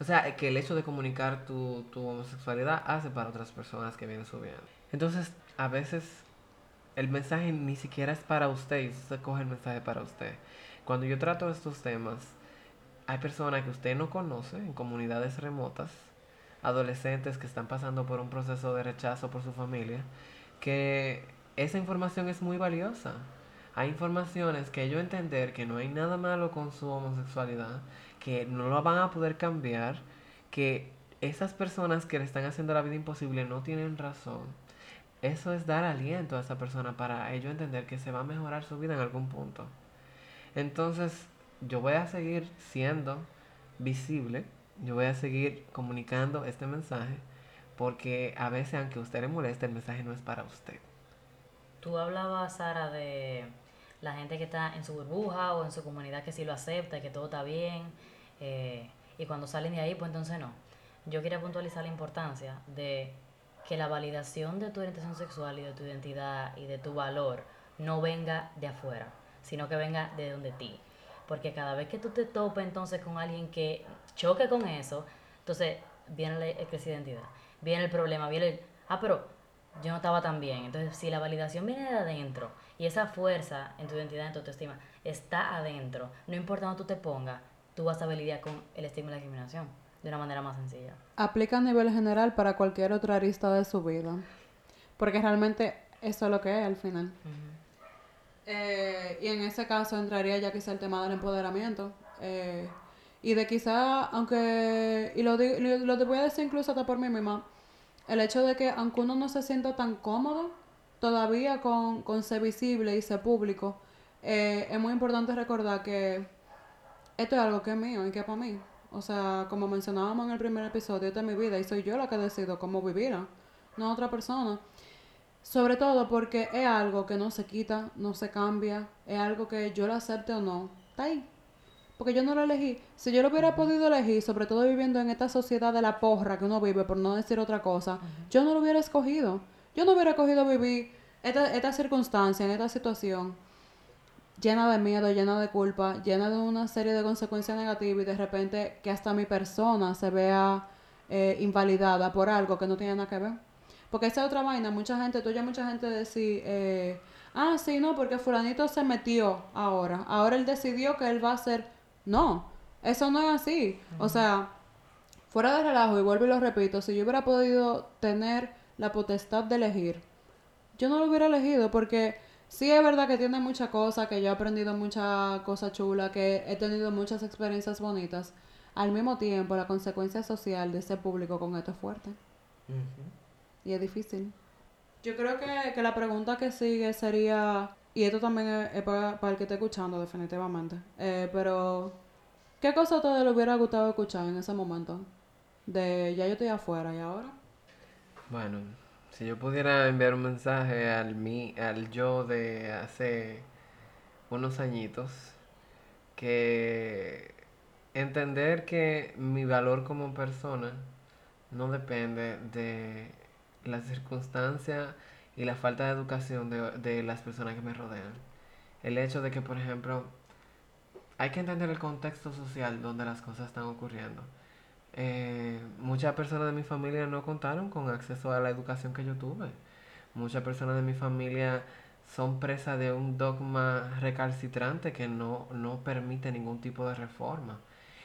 O sea, que el hecho de comunicar tu, tu homosexualidad hace para otras personas que vienen subiendo. Entonces, a veces el mensaje ni siquiera es para usted y usted coge el mensaje para usted. Cuando yo trato estos temas, hay personas que usted no conoce en comunidades remotas, adolescentes que están pasando por un proceso de rechazo por su familia, que esa información es muy valiosa. Hay informaciones que ellos entender que no hay nada malo con su homosexualidad, que no lo van a poder cambiar, que esas personas que le están haciendo la vida imposible no tienen razón. Eso es dar aliento a esa persona para ellos entender que se va a mejorar su vida en algún punto. Entonces, yo voy a seguir siendo visible, yo voy a seguir comunicando este mensaje, porque a veces, aunque a usted le moleste, el mensaje no es para usted. Tú hablabas, Sara, de la gente que está en su burbuja o en su comunidad que sí lo acepta que todo está bien. Eh, y cuando salen de ahí, pues entonces no. Yo quería puntualizar la importancia de que la validación de tu orientación sexual y de tu identidad y de tu valor no venga de afuera, sino que venga de donde ti. Porque cada vez que tú te topes entonces con alguien que choque con eso, entonces viene la crisis de identidad, viene el problema, viene el, ah, pero yo no estaba tan bien. Entonces, si la validación viene de adentro y esa fuerza en tu identidad, en tu autoestima, está adentro, no importa dónde tú te pongas, tú vas a lidiar con el estigma y la discriminación de una manera más sencilla. Aplica a nivel general para cualquier otra arista de su vida. Porque realmente eso es lo que es al final. Eh, y en ese caso entraría ya quizá el tema del empoderamiento. eh, y de quizá, aunque, y lo, lo, lo voy a decir incluso hasta por mí misma, el hecho de que aunque uno no se sienta tan cómodo todavía con, con ser visible y ser público, eh, es muy importante recordar que esto es algo que es mío y que es para mí. O sea, como mencionábamos en el primer episodio, esta es mi vida y soy yo la que decido cómo vivirla, no otra persona. Sobre todo porque es algo que no se quita, no se cambia, es algo que yo lo acepte o no, está ahí. Porque yo no lo elegí. Si yo lo hubiera podido elegir, sobre todo viviendo en esta sociedad de la porra que uno vive, por no decir otra cosa, yo no lo hubiera escogido. Yo no hubiera escogido vivir esta, esta circunstancia, en esta situación. Llena de miedo, llena de culpa, llena de una serie de consecuencias negativas y de repente que hasta mi persona se vea eh, invalidada por algo que no tiene nada que ver. Porque esa es otra vaina, mucha gente, tú ya mucha gente decir, eh, ah, sí, no, porque fulanito se metió ahora, ahora él decidió que él va a hacer, no, eso no es así. O sea, fuera de relajo, y vuelvo y lo repito, si yo hubiera podido tener la potestad de elegir, yo no lo hubiera elegido porque sí es verdad que tiene muchas cosas, que yo he aprendido muchas cosas chulas, que he tenido muchas experiencias bonitas. Al mismo tiempo, la consecuencia social de ese público con esto es fuerte. Y es difícil. Yo creo que, que la pregunta que sigue sería, y esto también es, es para, para el que esté escuchando definitivamente, eh, pero ¿qué cosa a ustedes le hubiera gustado escuchar en ese momento? De ya yo estoy afuera y ahora. Bueno, si yo pudiera enviar un mensaje al mí, al yo de hace unos añitos, que entender que mi valor como persona no depende de las circunstancias y la falta de educación de, de las personas que me rodean. El hecho de que, por ejemplo, hay que entender el contexto social donde las cosas están ocurriendo. Eh, muchas personas de mi familia no contaron con acceso a la educación que yo tuve. Muchas personas de mi familia son presas de un dogma recalcitrante que no, no permite ningún tipo de reforma.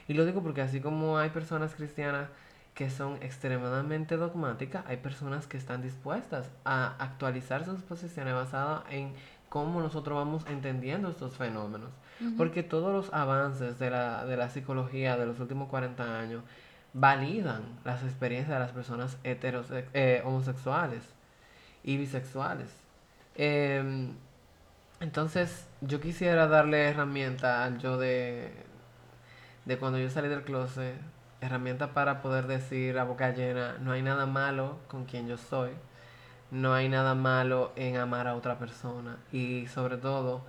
Y lo digo porque así como hay personas cristianas que son extremadamente dogmáticas, hay personas que están dispuestas a actualizar sus posiciones basadas en cómo nosotros vamos entendiendo estos fenómenos. Porque todos los avances de la, de la psicología de los últimos 40 años validan las experiencias de las personas eh, homosexuales y bisexuales. Em, entonces, yo quisiera darle herramienta al yo de, de cuando yo salí del closet, herramienta para poder decir a boca llena, no hay nada malo con quien yo soy, no hay nada malo en amar a otra persona y sobre todo,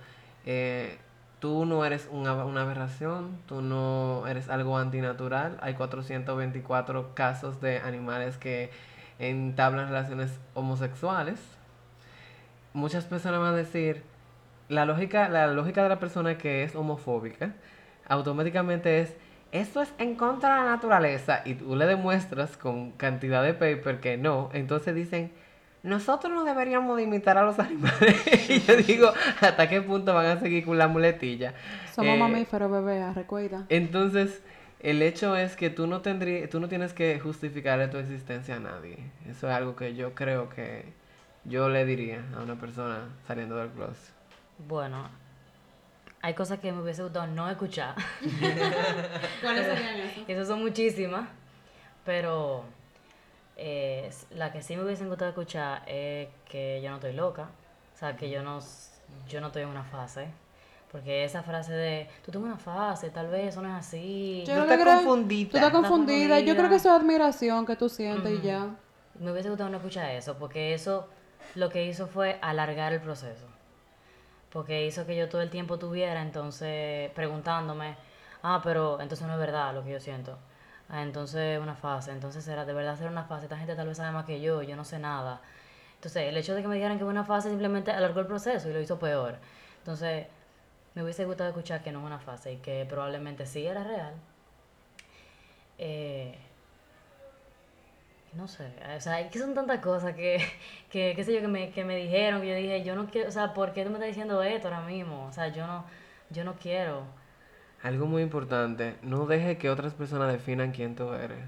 eh, tú no eres una, aberración, tú no eres algo antinatural, hay 424 casos de animales que entablan relaciones homosexuales. Muchas personas van a decir, la lógica, la lógica de la persona que es homofóbica automáticamente es esto es en contra de la naturaleza y tú le demuestras con cantidad de paper que no, entonces dicen, nosotros no deberíamos de imitar a los animales. y yo digo, ¿hasta qué punto van a seguir con la muletilla? Somos Eh, mamíferos, bebé, recuerda. Entonces, el hecho es que tú no tendrí, tú no tienes que justificarle tu existencia a nadie. Eso es algo que yo creo que yo le diría a una persona saliendo del closet. Bueno, hay cosas que me hubiese gustado no escuchar. ¿Cuáles serían esas? Esas son muchísimas, pero eh, la que sí me hubiesen gustado escuchar es que yo no estoy loca, o sea, que yo no, yo no estoy en una fase, porque esa frase de, tú tienes una fase, tal vez eso no es así, Yo Tú estás creo- confundida. Tú estás Estás confundida. Yo creo que eso es admiración que tú sientes y ya. me hubiese gustado no escuchar eso, porque eso lo que hizo fue alargar el proceso. Porque hizo que yo todo el tiempo tuviera entonces preguntándome, ah, pero entonces no es verdad lo que yo siento. Ah, entonces es una fase, entonces será de verdad ser una fase. Esta gente tal vez sabe más que yo, yo no sé nada. Entonces el hecho de que me dijeran que es una fase simplemente alargó el proceso y lo hizo peor. Entonces me hubiese gustado escuchar que no es una fase y que probablemente sí era real. Eh, no sé, o sea, que son tantas cosas que, que qué sé yo, que me, que me dijeron, que yo dije, yo no quiero, o sea, ¿por qué tú me estás diciendo esto ahora mismo? O sea, yo no, yo no quiero. Algo muy importante, no deje que otras personas definan quién tú eres.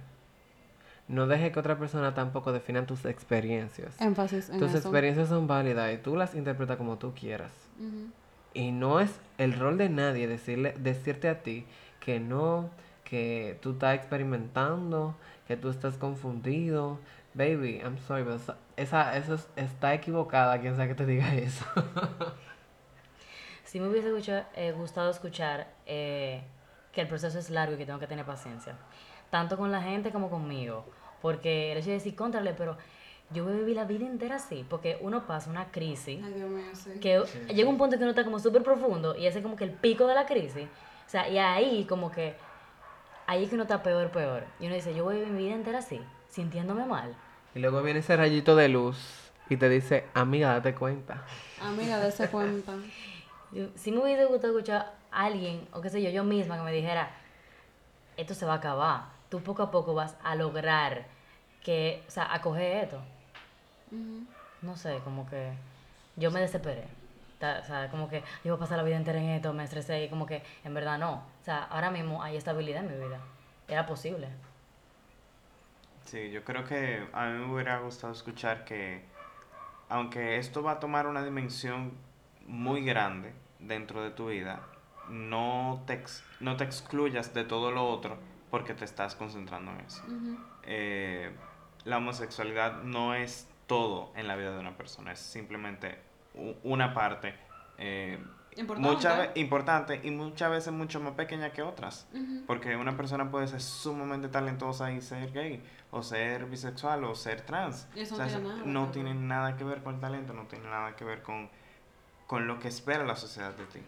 No deje que otra persona tampoco definan tus experiencias. Énfasis en Tus eso. experiencias son válidas y tú las interpretas como tú quieras. Y no es el rol de nadie decirle, decirte a ti que no, que tú estás experimentando, que tú estás confundido. Baby, I'm sorry, but esa, esa, eso es- está equivocada quien sea que te diga eso. Sí me hubiese escucha- eh, gustado escuchar eh, que el proceso es largo y que tengo que tener paciencia. Tanto con la gente como conmigo. Porque el hecho de decir, contrale, pero yo voy a vivir la vida entera así. Porque uno pasa una crisis. Ay, Dios mío, sí. que llega un punto que uno está como súper profundo y ese es como que el pico de la crisis. O sea, y ahí como que, ahí es que uno está peor, peor. Y uno dice, yo voy a vivir mi vida entera así, sintiéndome mal. Y luego viene ese rayito de luz y te dice, amiga, date cuenta. Amiga, dése cuenta. Si me hubiese gustado escuchar alguien, o qué sé yo, yo misma que me dijera, esto se va a acabar. Tú poco a poco vas a lograr que, o sea, acoger esto. No sé, como que yo me desesperé. O sea, como que yo voy a pasar la vida entera en esto, me estresé y como que en verdad no. O sea, ahora mismo hay estabilidad en mi vida. Era posible. Sí, yo creo que a mí me hubiera gustado escuchar que, aunque esto va a tomar una dimensión muy grande dentro de tu vida, no te, ex- no te excluyas de todo lo otro porque te estás concentrando en eso. Eh, la homosexualidad no es todo en la vida de una persona, es simplemente una parte eh, Importante. y muchas veces mucho más pequeña que otras. Porque una persona puede ser sumamente talentosa y ser gay, o ser bisexual, o ser trans. Eso O no sea, tiene eso nada, no claro. tiene nada que ver con el talento, no tiene nada que ver con, con lo que espera la sociedad de ti.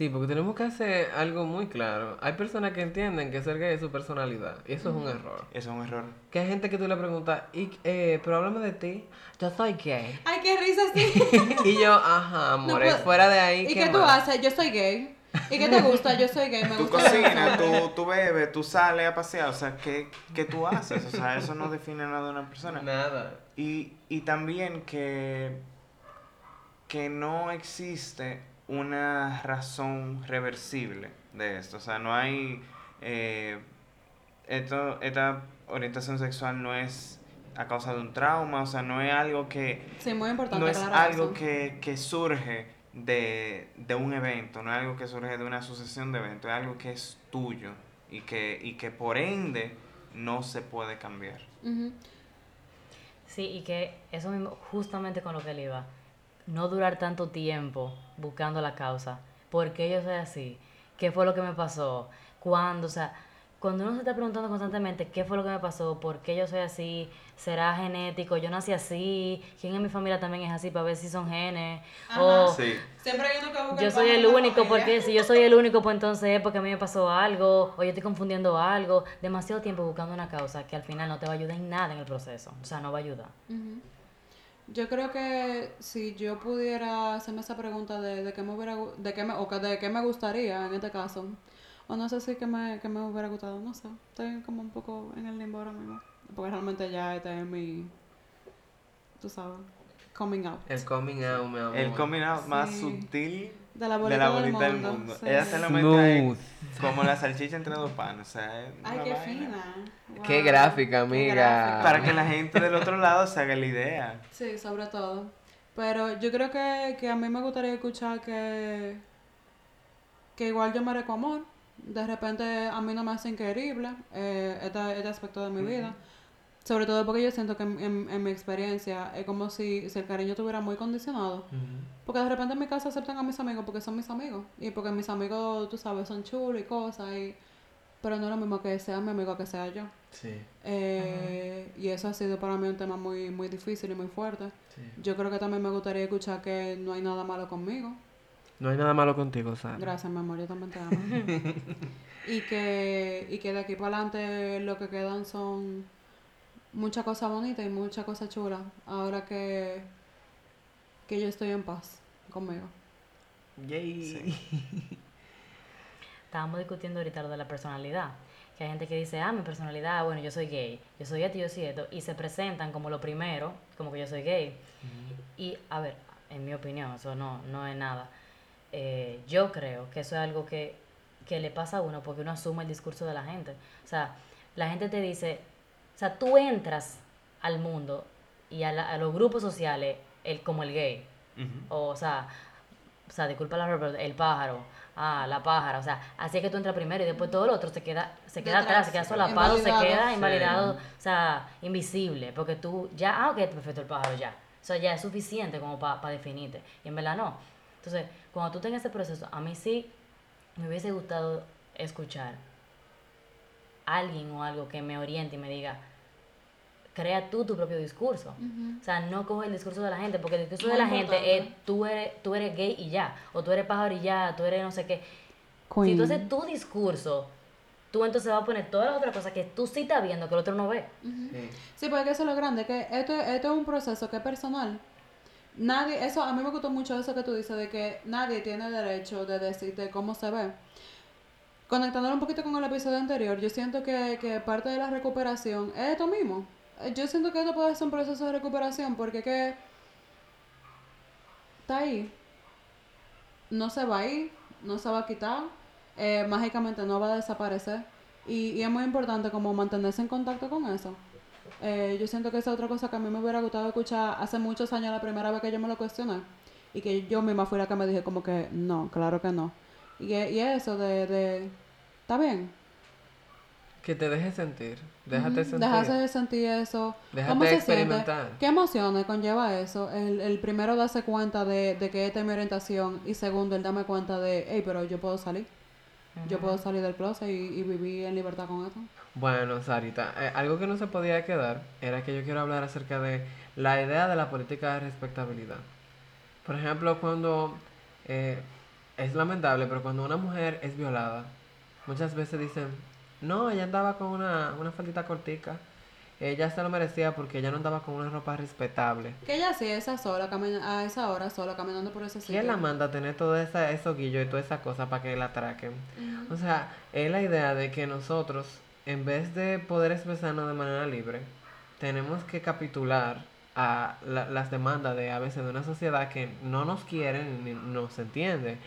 Sí, porque tenemos que hacer algo muy claro. Hay personas que entienden que ser gay es su personalidad. Y eso es un error. Eso es un error. Que hay gente que tú le preguntas, y, eh, pero háblame de ti. Yo soy gay. Ay, qué risa, sí. y yo, ajá, amor, puedo- fuera de ahí. ¿Y qué tú más? haces? Yo soy gay. ¿Y qué te gusta? Yo soy gay. Me Tú gusta cocinas, tú, tú bebes, tú sales a pasear, o sea, ¿qué, qué tú haces? O sea, eso no define nada de una persona. Nada. Y, y también que, que no existe una razón reversible de esto. O sea, no hay... eh, esto, esta orientación sexual no es a causa de un trauma, o sea, no es algo que... Sí, muy importante. No es algo que, que surge de, de un evento, no es algo que surge de una sucesión de eventos, es algo que es tuyo y que, y que por ende no se puede cambiar. Ujú. Sí, y que eso mismo, justamente con lo que él iba, no durar tanto tiempo buscando la causa. ¿Por qué yo soy así? ¿Qué fue lo que me pasó? ¿Cuándo? O sea, cuando uno se está preguntando constantemente qué fue lo que me pasó, por qué yo soy así, será genético, yo nací así, quién en mi familia también es así para ver si son genes, o. Sí. Siempre hay uno que busca yo soy el único, porque si yo soy el único, pues entonces es porque a mí me pasó algo, o yo estoy confundiendo algo, demasiado tiempo buscando una causa que al final no te va a ayudar en nada en el proceso, o sea, no va a ayudar. Yo creo que si yo pudiera hacerme esa pregunta de, de qué me hubiera de qué me, o que de qué me gustaría en este caso, o no sé si que me, que me hubiera gustado, no sé, estoy como un poco en el limbo ahora mismo, porque realmente ya este es mi, tú sabes, coming out. El coming out, mi amor. El coming out más Sí. sutil De la de bolita, la del, bolita del mundo. mundo. sí. Ella se lo mete como la salchicha entre dos panes. O sea, Ay, qué vaina. fina. Qué Wow, gráfica, qué amiga. gráfica. Para que la gente del otro lado se haga la idea. Sí, sobre todo. Pero yo creo que, que a mí me gustaría escuchar que, que igual yo merezco amor. De repente a mí no me hace increíble eh, este, este aspecto de mi vida. Sobre todo porque yo siento que en, en- en mi experiencia es como si, si el cariño estuviera muy condicionado. Porque de repente en mi casa aceptan a mis amigos porque son mis amigos. Y porque mis amigos, tú sabes, son chulos y cosas. Y, pero no es lo mismo que sea mi amigo que sea yo. Sí, Eh, y eso ha sido para mí un tema muy, muy difícil y muy fuerte. sí. Yo creo que también me gustaría escuchar que no hay nada malo conmigo. No hay nada malo contigo, Sara. Gracias, mi amor, yo también te amo. y, que, y que de aquí para adelante lo que quedan son muchas cosas bonitas y muchas cosas chulas. Ahora que, que yo estoy en paz conmigo. Yay. Estábamos discutiendo ahorita lo de la personalidad. Que hay gente que dice, ah, mi personalidad, bueno, yo soy gay, yo soy esto, yo soy esto, y se presentan como lo primero, como que yo soy gay. Y, a ver, en mi opinión, eso no, no es nada. Eh, yo creo que eso es algo que, que le pasa a uno porque uno asume el discurso de la gente. O sea, la gente te dice, sea, tú entras al mundo y a, la- a los grupos sociales el, como el gay. O, o sea, o sea, disculpa la el pájaro, ah, la pájara, o sea, así es que tú entras primero y después todo lo otro se queda, se queda atrás, se queda solapado, se invalidado. queda Sí. invalidado, o sea, invisible, porque tú ya, ah, ok, perfecto el pájaro, ya. O sea, ya es suficiente como para definirte. Y en verdad no. Entonces, cuando tú en ese proceso, a mí sí me hubiese gustado escuchar a alguien o algo que me oriente y me diga, crea tú tu propio discurso. O sea, no coge el discurso de la gente, porque el discurso Muy de la importante. gente es tú eres, tú eres gay y ya, o tú eres pájaro y ya, tú eres no sé qué. Si Queen. tú haces tu discurso, tú entonces vas a poner todas las otras cosas que tú sí estás viendo que el otro no ve. Sí. Sí, porque eso es lo grande, que esto, esto es un proceso que es personal. nadie, eso a mí me gustó mucho eso que tú dices de que nadie tiene derecho de decirte cómo se ve. Conectándolo un poquito con el episodio anterior, yo siento que, que parte de la recuperación es esto mismo. Yo siento que esto puede ser un proceso de recuperación porque que está ahí. No se va a ir, no se va a quitar, eh, mágicamente no va a desaparecer. Y, es muy importante como mantenerse en contacto con eso. Eh, yo siento que esa es otra cosa que a mí me hubiera gustado escuchar hace muchos años, la primera vez que yo me lo cuestioné. Y que yo misma fui la que me dije como que no, claro que no. Y, y eso de, de, está bien. Que te dejes sentir. Déjate sentir. De sentir eso. Déjate ¿Cómo se siente? experimentar. ¿Qué emociones conlleva eso? El, el primero darse cuenta de, de que esta es mi orientación y segundo el darme cuenta de, hey, pero yo puedo salir. Yo puedo salir del closet y, y vivir en libertad con esto. Bueno, Sarita, eh, algo que no se podía quedar era que yo quiero hablar acerca de la idea de la política de respectabilidad. Por ejemplo, cuando eh, es lamentable, pero cuando una mujer es violada, muchas veces dicen, no, ella andaba con una, una faldita cortica, ella se lo merecía porque ella no andaba con una ropa respetable. Que ella sí, esa sola, a esa hora sola, caminando por ese sitio. ¿Quién la manda a tener todo esa, esos guillos y toda esa cosa para que la atraquen? O sea, es la idea de que nosotros, en vez de poder expresarnos de manera libre, tenemos que capitular a la- las demandas de a veces de una sociedad que no nos quiere ni nos entiende.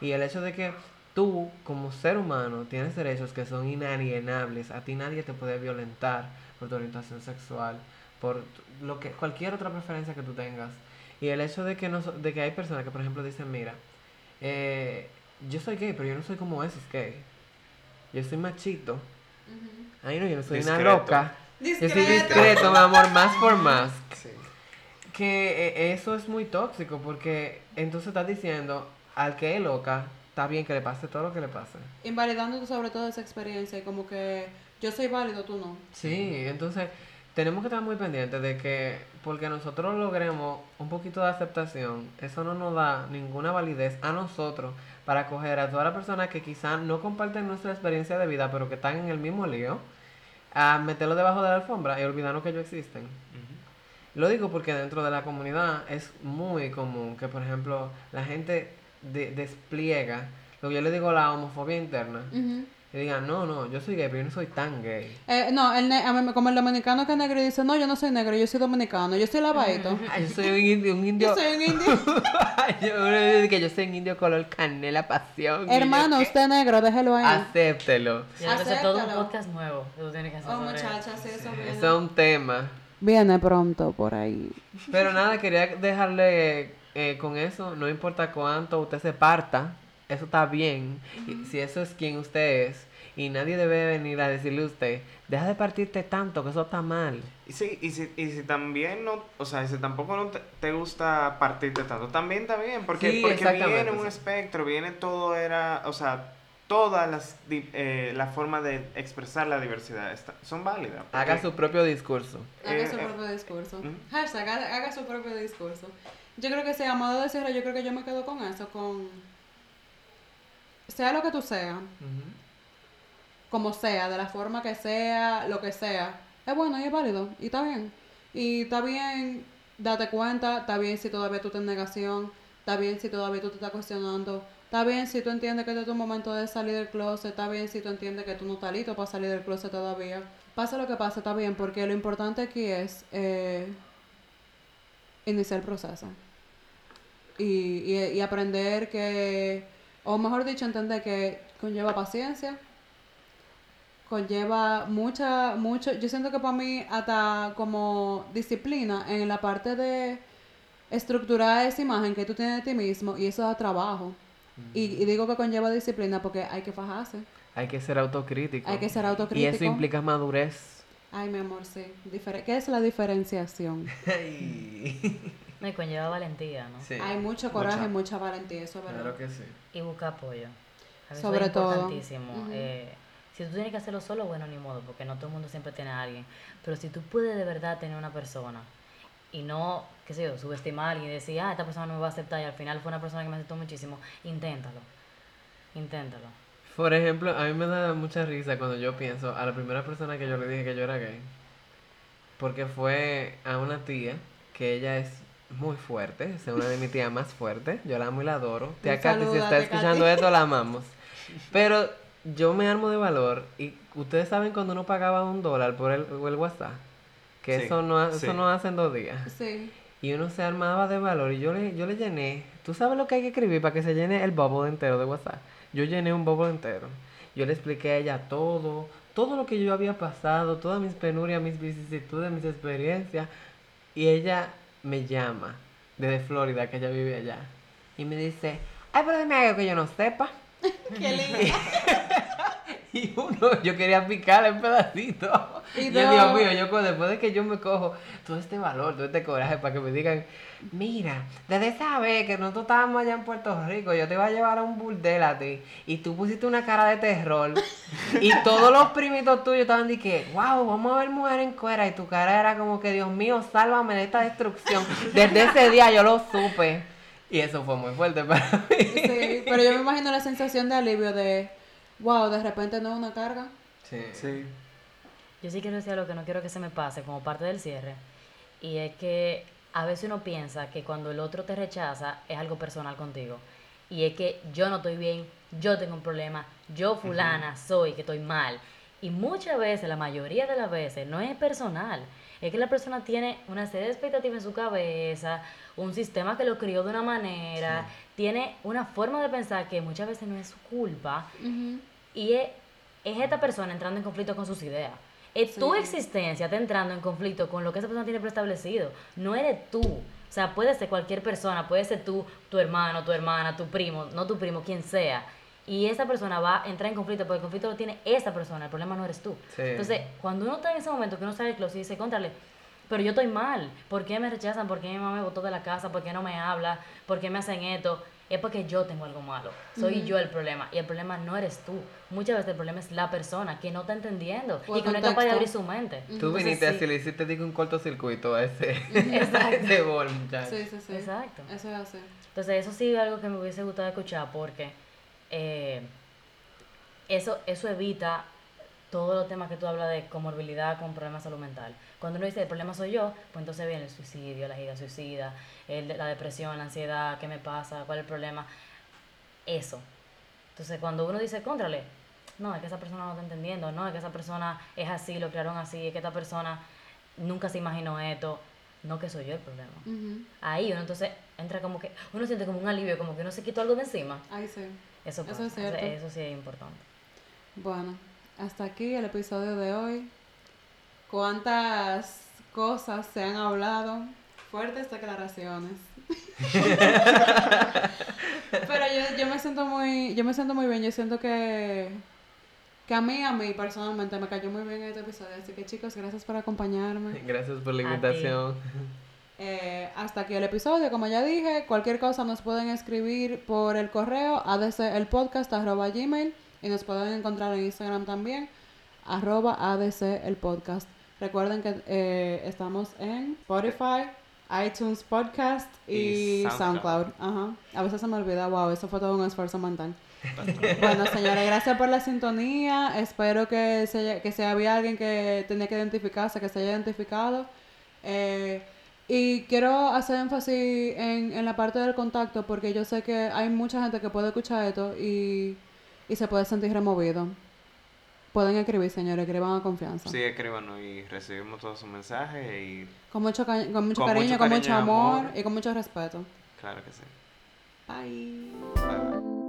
Y el hecho de que tú, como ser humano, tienes derechos que son inalienables, a ti nadie te puede violentar por tu orientación sexual, por lo que cualquier otra preferencia que tú tengas. Y el hecho de que, nos, de que hay personas que, por ejemplo, dicen, mira, eh, yo soy gay, pero yo no soy como esos gay. Yo soy machito. Ay, no, yo no soy una Discreto. loca. Yo soy Discreto. discreto, mi amor, más por más. Sí. Que eh, eso es muy tóxico porque entonces estás diciendo al que es loca, está bien que le pase todo lo que le pase. Invalidando sobre todo esa experiencia y como que yo soy válido, tú no. Sí, entonces tenemos que estar muy pendientes de que porque nosotros logremos un poquito de aceptación, eso no nos da ninguna validez a nosotros para acoger a todas las personas que quizás no comparten nuestra experiencia de vida, pero que están en el mismo lío, a meterlo debajo de la alfombra y olvidarnos que ellos existen. Lo digo porque dentro de la comunidad es muy común que, por ejemplo, la gente de- despliega lo que yo le digo la homofobia interna. Y digan, no, no, yo soy gay, pero yo no soy tan gay. Eh, no, el ne- a mí me- como el dominicano que es negro y dice, no, yo no soy negro, yo soy dominicano, yo soy lavadito. Ay, yo soy un indio, un indio. yo soy un indio. Yo, que yo soy un indio color canela pasión. yo, Hermano, usted es negro, déjelo ahí. Acéptelo. Eso es todo un podcast nuevo que tú tienes que hacer Oh, muchachas, sí, eso viene. Eso es un tema. Viene pronto por ahí. Pero nada, quería dejarle eh, con eso. No importa cuánto usted se parta, eso está bien. Si eso es quien usted es, y nadie debe venir a decirle a usted, deja de partirte tanto, que eso está mal. Y sí, y si, y si también no, o sea, si tampoco no te, te gusta partirte tanto, también está bien, porque, Sí, porque viene un sí. espectro, viene todo, era, o sea, todas las, eh, la forma de expresar la diversidad está- son válidas. Haga su propio discurso. Haga Eh, su eh, propio discurso. Hashtag, haga, haga su propio discurso. Yo creo que sí, a modo de cierre, yo creo que yo me quedo con eso, con... Sea lo que tú seas, como sea, de la forma que sea, lo que sea, es bueno y es válido, y está bien. Y está bien date cuenta, está bien si todavía tú estás en negación, está bien si todavía tú te estás cuestionando, está bien si tú entiendes que este es tu momento de salir del closet, está bien si tú entiendes que tú no estás listo para salir del closet todavía. Pasa lo que pase, está bien, porque lo importante aquí es eh, iniciar el proceso. Y, y, y aprender que, o mejor dicho, entender que conlleva paciencia, conlleva mucha, mucho, yo siento que para mí hasta como disciplina en la parte de estructurar esa imagen que tú tienes de ti mismo y eso da trabajo. Y, y digo que conlleva disciplina porque hay que fajarse, Hay que ser autocrítico. hay que ser Y autocrítico. eso implica madurez. Ay, mi amor, sí. Difer- ¿Qué es la diferenciación? No, y conlleva valentía, ¿no? Sí. Hay mucho coraje Mucha. y mucha valentía, eso es verdad. Claro que sí. Y buscar apoyo. A Sobre es todo. importantísimo. Ujú. eh, si tú tienes que hacerlo solo, bueno, ni modo, porque no todo el mundo siempre tiene a alguien. Pero si tú puedes de verdad tener una persona y no, qué sé yo, subestimar a alguien y decir, ah, esta persona no me va a aceptar y al final fue una persona que me aceptó muchísimo, inténtalo. Inténtalo. Por ejemplo, a mí me da mucha risa cuando yo pienso a la primera persona que yo le dije que yo era gay. Porque fue a una tía, que ella es muy fuerte, es una de mis tías más fuertes. Yo la amo y la adoro. Tía Katy, si está escuchando esto, la amamos. Pero yo me armo de valor y ustedes saben cuando uno pagaba un dólar por el, el WhatsApp, que Sí, eso no sí. eso no hace en dos días. Sí. Y uno se armaba de valor y yo le, yo le llené. ¿Tú sabes lo que hay que escribir para que se llene el bubble entero de WhatsApp? Yo llené un bubble entero. Yo le expliqué a ella todo, todo lo que yo había pasado, todas mis penurias, mis vicisitudes, mis experiencias. Y ella me llama desde Florida, que ella vive allá. Y me dice, ay, pero dime algo que yo no sepa. Qué lindo. Y uno, yo quería picarle en pedacitos. Y yo. Dios mío, yo después de que yo me cojo todo este valor, todo este coraje para que me digan, mira, desde esa vez que nosotros estábamos allá en Puerto Rico, yo te iba a llevar a un burdel a ti, y tú pusiste una cara de terror, y todos los primitos tuyos estaban de que, wow, vamos a ver mujer en cuera, y tu cara era como que, Dios mío, sálvame de esta destrucción. Desde ese día yo lo supe. Y eso fue muy fuerte para mí. Sí, pero yo me imagino la sensación de alivio de, wow, de repente no es una carga. Sí. Sí. Yo sí quiero decir algo que no quiero que se me pase como parte del cierre. Y es que a veces uno piensa que cuando el otro te rechaza es algo personal contigo. Y es que yo no estoy bien, yo tengo un problema, yo fulana soy que estoy mal. Y muchas veces, la mayoría de las veces, no es personal. Es que la persona tiene una serie de expectativas en su cabeza, un sistema que lo crió de una manera, tiene una forma de pensar que muchas veces no es su culpa. Y es, es esta persona entrando en conflicto con sus ideas. Es tu existencia está entrando en conflicto con lo que esa persona tiene preestablecido. No eres tú. O sea, puede ser cualquier persona, puede ser tú, tu hermano, tu hermana, tu primo, no tu primo, quien sea. Y esa persona va a entrar en conflicto porque el conflicto lo tiene esa persona, el problema no eres tú. Sí. Entonces, cuando uno está en ese momento que uno sale del closet y dice, contrale, pero yo estoy mal, ¿por qué me rechazan? ¿Por qué mi mamá me botó de la casa? ¿Por qué no me habla? ¿Por qué me hacen esto? Es porque yo tengo algo malo. Soy yo el problema. Y el problema no eres tú. Muchas veces el problema es la persona que no está entendiendo O y que no es capaz de abrir su mente. Tú Entonces, viniste sí. así, le hiciste digo, un cortocircuito a ese, a ese bol, muchacho. Sí, sí, sí. Exacto. Eso es así. Entonces, eso sí es algo que me hubiese gustado escuchar porque eh, eso, eso evita todos los temas que tú hablas de comorbilidad con problemas de salud mental. Cuando uno dice el problema soy yo, pues entonces viene el suicidio, la gira suicida, el, la depresión, la ansiedad, qué me pasa, cuál es el problema. Eso. Entonces, cuando uno dice, contrale, no, es que esa persona no está entendiendo, no, es que esa persona es así, lo crearon así, es que esta persona nunca se imaginó esto, no que soy yo el problema ahí uno entonces entra como que uno siente como un alivio como que uno se quitó algo de encima Ahí sí. eso Eso pasa, es cierto. eso sí es importante Bueno, hasta aquí el episodio de hoy. ¿Cuántas cosas se han hablado? Fuertes declaraciones. Pero yo, yo me siento muy, yo me siento muy bien. Yo siento que, que a mí, a mí personalmente me cayó muy bien este episodio. Así que chicos, gracias por acompañarme. Gracias por la invitación. Eh, hasta aquí el episodio, como ya dije, cualquier cosa nos pueden escribir por el correo adcelpodcast.gmail y nos pueden encontrar en Instagram también, arroba adcelpodcast. Recuerden que eh, estamos en Spotify, iTunes Podcast y, Y SoundCloud. SoundCloud. Ajá. A veces se me olvida, wow, eso fue todo un esfuerzo mental. Bueno, señores, gracias por la sintonía. Espero que, se, que si había alguien que tenía que identificarse, que se haya identificado. Eh, y quiero hacer énfasis en, en la parte del contacto porque yo sé que hay mucha gente que puede escuchar esto y, y se puede sentir removido. Pueden escribir, señores, escriban a confianza. Sí, escríbanos y recibimos todos sus mensajes y Con mucho, ca- con mucho Con cariño, mucho con cariño mucho amor, amor. y con mucho respeto. claro que sí. Bye. Bye, bye.